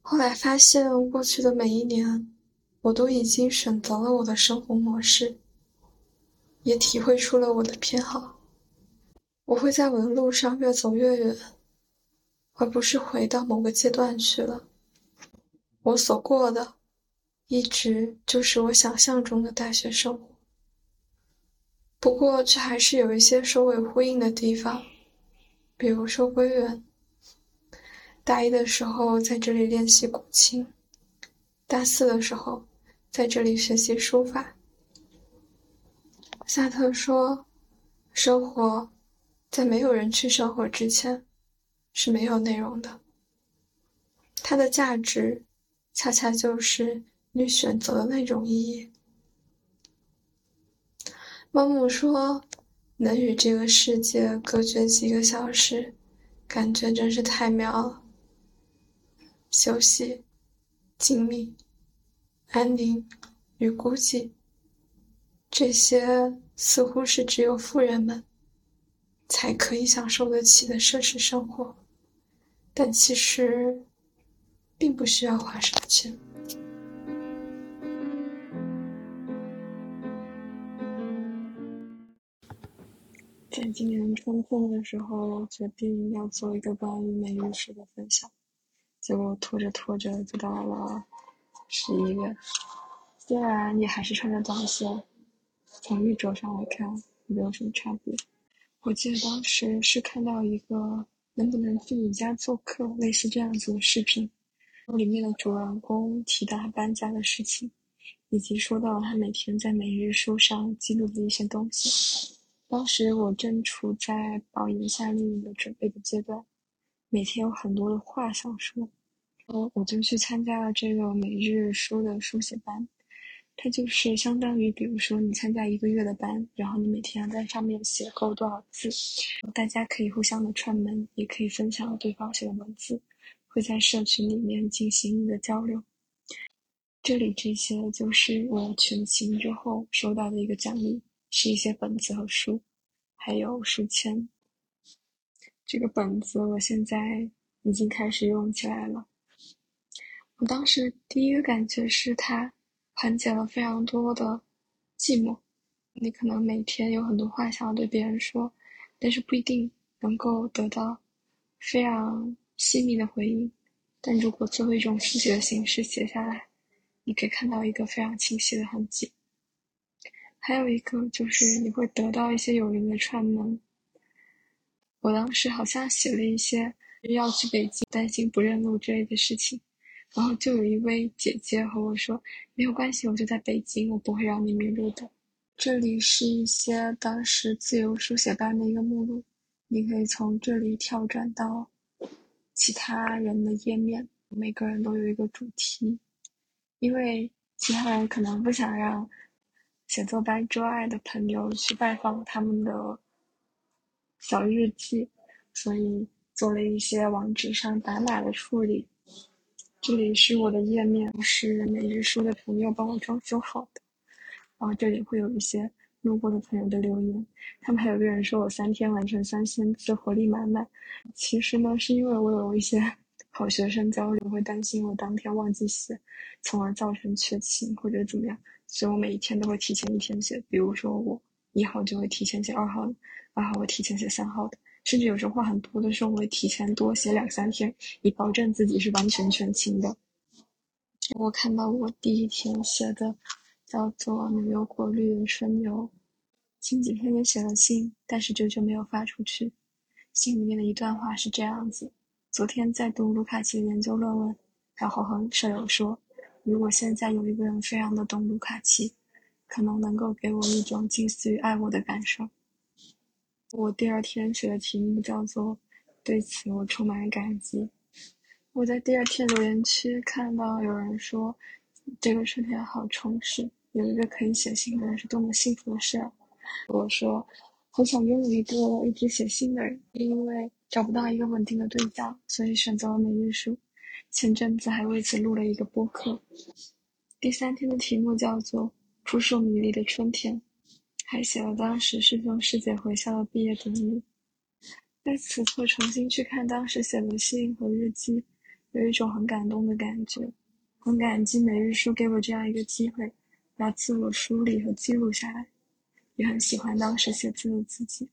Speaker 1: 后来发现，过去的每一年，我都已经选择了我的生活模式，也体会出了我的偏好。我会在我的路上越走越远，而不是回到某个阶段去了。我所过的，一直就是我想象中的大学生活。不过，这还是有一些首尾呼应的地方，比如说归园。大一的时候在这里练习古琴，大四的时候在这里学习书法。萨特说：“生活在没有人去生活之前是没有内容的。它的价值，恰恰就是你选择的那种意义。”猫木说：“能与这个世界隔绝几个小时，感觉真是太妙了。休息、静谧、安宁与孤寂，这些似乎是只有富人们才可以享受得起的奢侈生活，但其实并不需要花什么钱。今年春天的时候，决定要做一个关于每日书的分享，结果拖着拖着就到了十一月，虽然也还是穿着短袖，从衣着上来看没有什么差别。我记得当时是看到一个能不能去你家做客类似这样子的视频，里面的主人公提到他搬家的事情，以及说到他每天在每日书上记录的一些东西。当时我正处在保研夏令营的准备的阶段，每天有很多的话想说，然后，我就去参加了这个每日书的书写班。它就是相当于，比如说你参加一个月的班，然后你每天要在上面写够多少字，大家可以互相的串门，也可以分享对方写的文字，会在社群里面进行一个交流。这里这些就是我全勤之后收到的一个奖励。是一些本子和书，还有书签。这个本子我现在已经开始用起来了。我当时第一个感觉是它缓解了非常多的寂寞。你可能每天有很多话想要对别人说，但是不一定能够得到非常细腻的回应。但如果作为一种书写的形式写下来，你可以看到一个非常清晰的痕迹。还有一个就是你会得到一些有人的串门。我当时好像写了一些要去北京，担心不认路之类的事情，然后就有一位姐姐和我说：“没有关系，我就在北京，我不会让你迷路的。”这里是一些当时自由书写班的一个目录，你可以从这里跳转到其他人的页面，每个人都有一个主题，因为其他人可能不想让。写作班之外的朋友去拜访他们的小日记，所以做了一些网址上打码的处理。这里是我的页面，是每日书的朋友帮我装修好的。然后这里会有一些路过的朋友的留言，他们还有个人说我三天完成三千字，活力满满。其实呢，是因为我有一些好学生交流，会担心我当天忘记写，从而造成缺勤或者怎么样。所以我每一天都会提前一天写，比如说我一号就会提前写二号的，二号我提前写三号的，甚至有时候话很多的时候，我会提前多写两三天，以保证自己是完全全勤的。我看到我第一天写的叫做“牛油果绿的春游”，前几天也写了信，但是久久没有发出去。信里面的一段话是这样子：昨天在读卢卡奇的研究论文，然后和舍友说。如果现在有一个人非常的懂卢卡奇，可能能够给我一种近似于爱我的感受。我第二天写的题目叫做“对此我充满感激”。我在第二天留言区看到有人说：“这个春天好充实，有一个可以写信的人是多么幸福的事。”我说：“很想拥有一个一直写信的人，因为找不到一个稳定的对象，所以选择了每日书。”前阵子还为此录了一个播客。第三天的题目叫做《扑朔迷离的春天》，还写了当时师兄师姐回校的毕业典礼。在此刻重新去看当时写的信和日记，有一种很感动的感觉。很感激每日书给我这样一个机会，把自我梳理和记录下来，也很喜欢当时写字的自己。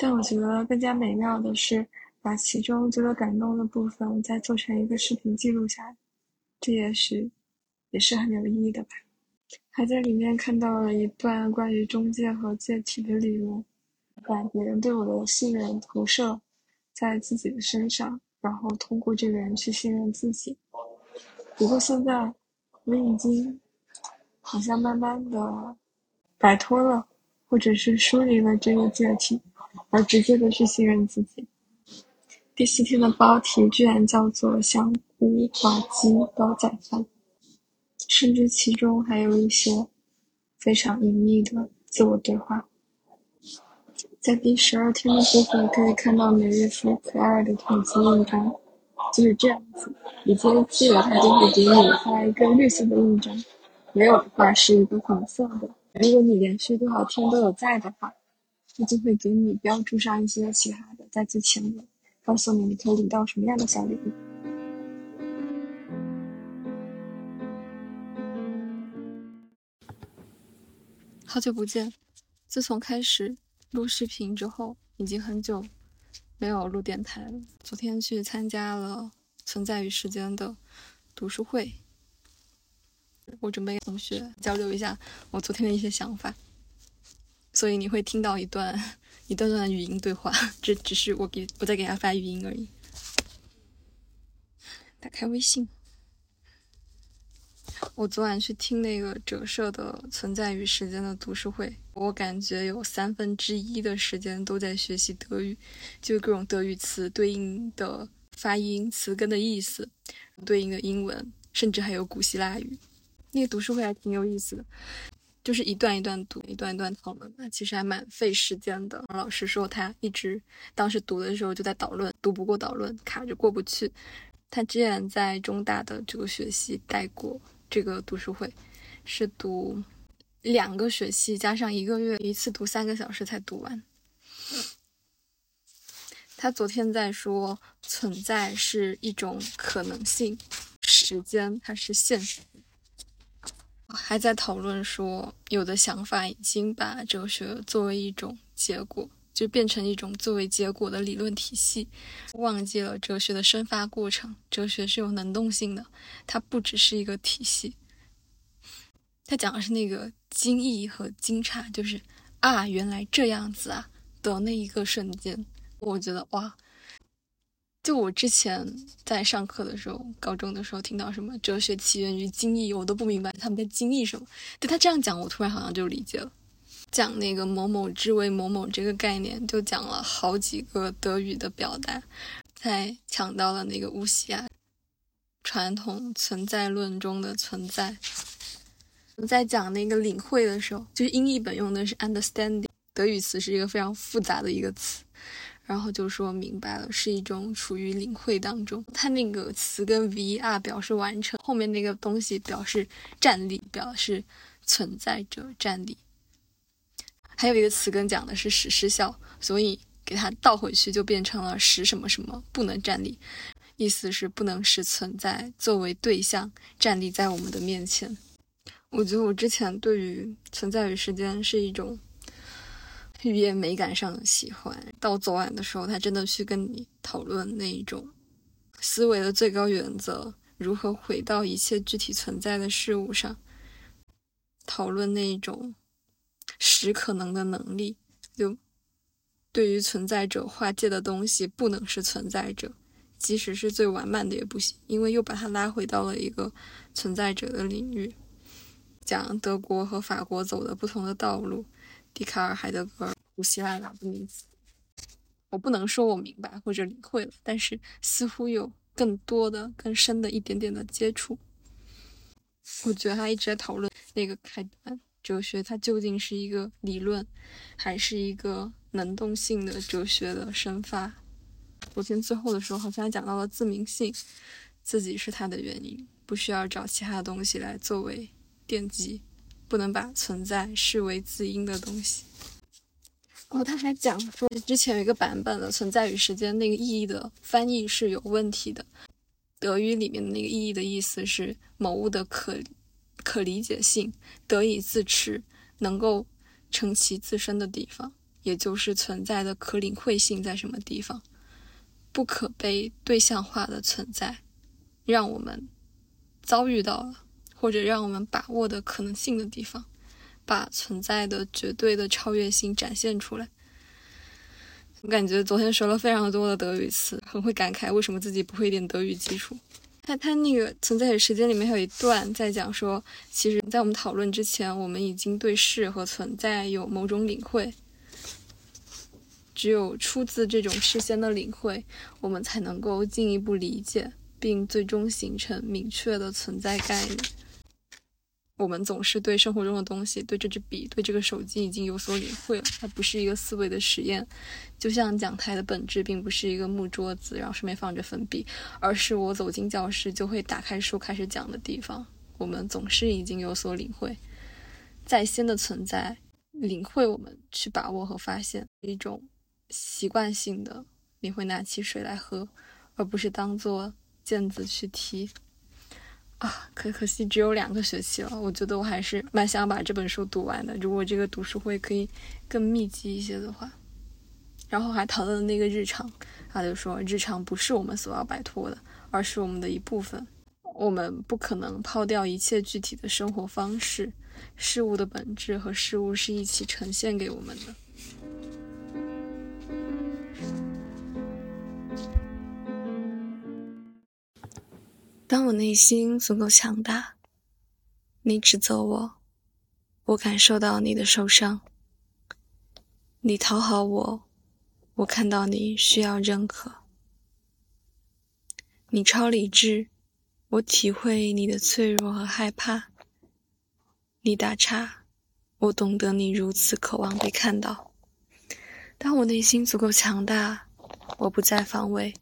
Speaker 1: 但我觉得更加美妙的是。把其中觉得感动的部分再做成一个视频记录下来，这也许也是很有意义的吧。还在里面看到了一段关于中介和借体的理论，把别人对我的信任投射在自己的身上，然后通过这个人去信任自己。不过现在我已经好像慢慢的摆脱了，或者是梳理了这个借体，而直接的去信任自己。第四天的包题居然叫做香菇滑鸡煲仔饭，甚至其中还有一些非常隐秘的自我对话。在第十二天的部分可以看到每日书可爱的统计印章，就是这样子。你接记了，它就会给你发一个绿色的印章；没有的话是一个红色的。
Speaker 3: 如果你连续多少天都有在的话，它就会给你标注上一些其他的在之前，告诉你你可以领到什么样的小礼物。
Speaker 1: 好久不见，自从开始录视频之后，已经很久没有录电台了。昨天去参加了《存在与时间》的读书会。我准备跟同学交流一下我昨天的一些想法，所以你会听到一段一段段的语音对话，这只是我给我在给他发语音而已。打开微信，我昨晚去听那个折射的《存在与时间》的读书会，我感觉有三分之一的时间都在学习德语，就各种德语词对应的发音、词根的意思，对应的英文，甚至还有古希腊语。那个读书会还挺有意思的，就是一段一段读，一段一段讨论吧。其实还蛮费时间的。老师说他一直当时读的时候就在导论，读不过导论，卡着过不去。他之前在中大的这个学系带过这个读书会，是读两个学期加上一个月，一次读三个小时才读完。他昨天在说，存在是一种可能性，时间它是现实。还在讨论说，有的想法已经把哲学作为一种结果，就变成一种作为结果的理论体系，忘记了哲学的生发过程。哲学是有能动性的，它不只是一个体系。他讲的是那个惊异和惊诧，就是啊，原来这样子啊的那一个瞬间，我觉得哇。就我之前在上课的时候，高中的时候听到什么哲学起源于惊异，我都不明白他们在惊异什么。对他这样讲，我突然好像就理解了。讲那个某某之为某某这个概念，就讲了好几个德语的表达，才抢到了那个乌西亚传统存在论中的存在。我在讲那个领会的时候，就是英译本用的是 understanding，德语词是一个非常复杂的一个词。然后就说明白了，是一种处于领会当中。它那个词跟 VR 表示完成，后面那个东西表示站立，表示存在着站立。还有一个词根讲的是使失效，所以给它倒回去就变成了使什么什么不能站立，意思是不能使存在作为对象站立在我们的面前。我觉得我之前对于存在与时间是一种。语言美感上的喜欢，到昨晚的时候，他真的去跟你讨论那一种思维的最高原则，如何回到一切具体存在的事物上，讨论那一种使可能的能力。就对于存在者划界的东西，不能是存在者，即使是最完满的也不行，因为又把它拉回到了一个存在者的领域。讲德国和法国走的不同的道路。笛卡尔、海德格尔、古希腊的名词，我不能说我明白或者领会了，但是似乎有更多的、更深的一点点的接触。我觉得他一直在讨论那个开端哲学，它究竟是一个理论，还是一个能动性的哲学的生发？昨天最后的时候，好像还讲到了自明性，自己是它的原因，不需要找其他的东西来作为奠基。不能把存在视为自因的东西。哦，他还讲说，之前有一个版本的《存在与时间》那个意义的翻译是有问题的。德语里面的那个意义的意思是某物的可可理解性得以自持，能够成其自身的地方，也就是存在的可领会性在什么地方，不可被对象化的存在，让我们遭遇到了。或者让我们把握的可能性的地方，把存在的绝对的超越性展现出来。我感觉昨天说了非常多的德语词，很会感慨为什么自己不会一点德语基础。他他那个存在与时间里面有一段在讲说，其实，在我们讨论之前，我们已经对事和存在有某种领会。只有出自这种事先的领会，我们才能够进一步理解，并最终形成明确的存在概念。我们总是对生活中的东西，对这支笔，对这个手机已经有所领会了。它不是一个思维的实验，就像讲台的本质并不是一个木桌子，然后上面放着粉笔，而是我走进教室就会打开书开始讲的地方。我们总是已经有所领会，
Speaker 4: 在先的存在，领会我们去把握和发现一种习惯性的，你会拿起水来喝，而不是当做毽子去踢。啊，可可惜只有两个学期了，我觉得我还是蛮想把这本书读完的。如果这个读书会可以更密集一些的话，然后还讨论了那个日常，他就说日常不是我们所要摆脱的，而是我们的一部分。我们不可能抛掉一切具体的生活方式，事物的本质和事物是一起呈现给我们的。当我内心足够强大，你指责我，我感受到你的受伤；你讨好我，我看到你需要认可；你超理智，我体会你的脆弱和害怕；你打岔，我懂得你如此渴望被看到。当我内心足够强大，我不再防卫。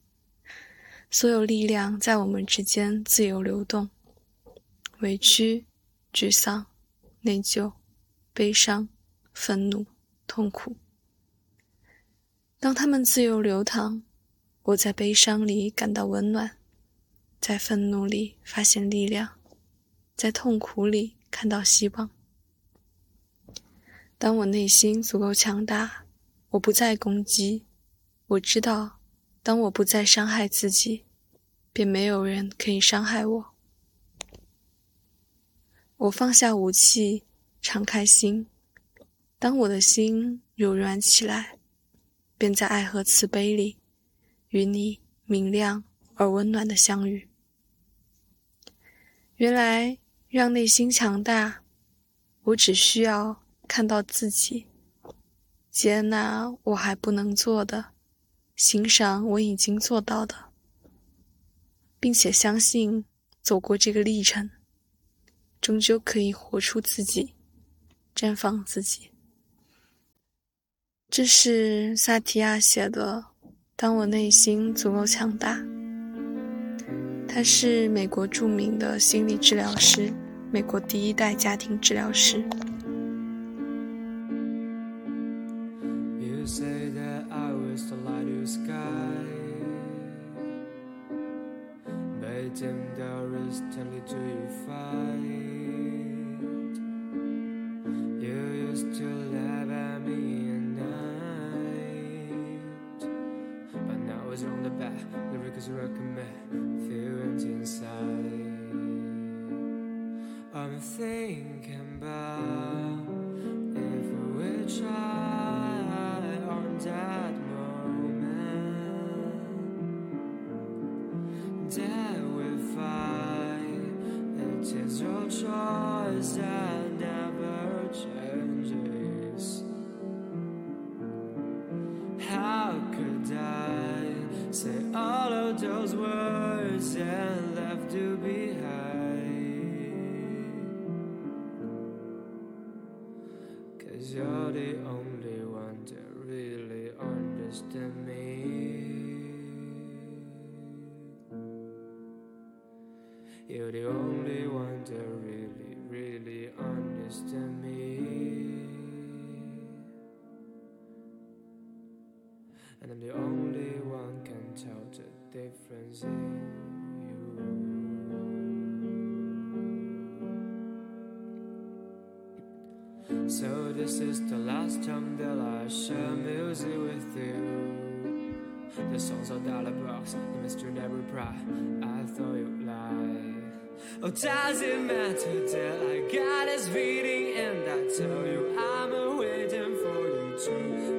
Speaker 4: 所有力量在我们之间自由流动，委屈、沮丧、内疚、悲伤、愤怒、痛苦。当他们自由流淌，我在悲伤里感到温暖，在愤怒里发现力量，在痛苦里看到希望。当我内心足够强大，我不再攻击，我知道。当我不再伤害自己，便没有人可以伤害我。我放下武器，敞开心。当我的心柔软起来，便在爱和慈悲里，与你明亮而温暖的相遇。原来，让内心强大，我只需要看到自己，接纳我还不能做的。欣赏我已经做到的，并且相信走过这个历程，终究可以活出自己，绽放自己。这是萨提亚写的《当我内心足够强大》。他是美国著名的心理治疗师，美国第一代家庭治疗师。do you fight? You used to laugh at me at night, but now it's on the back. The records recommend, feel empty inside. I'm thinking about if we try on that moment that we fight. Your choice that never change. Oh, does it matter? That I got this beating and I tell you I'm waiting for you to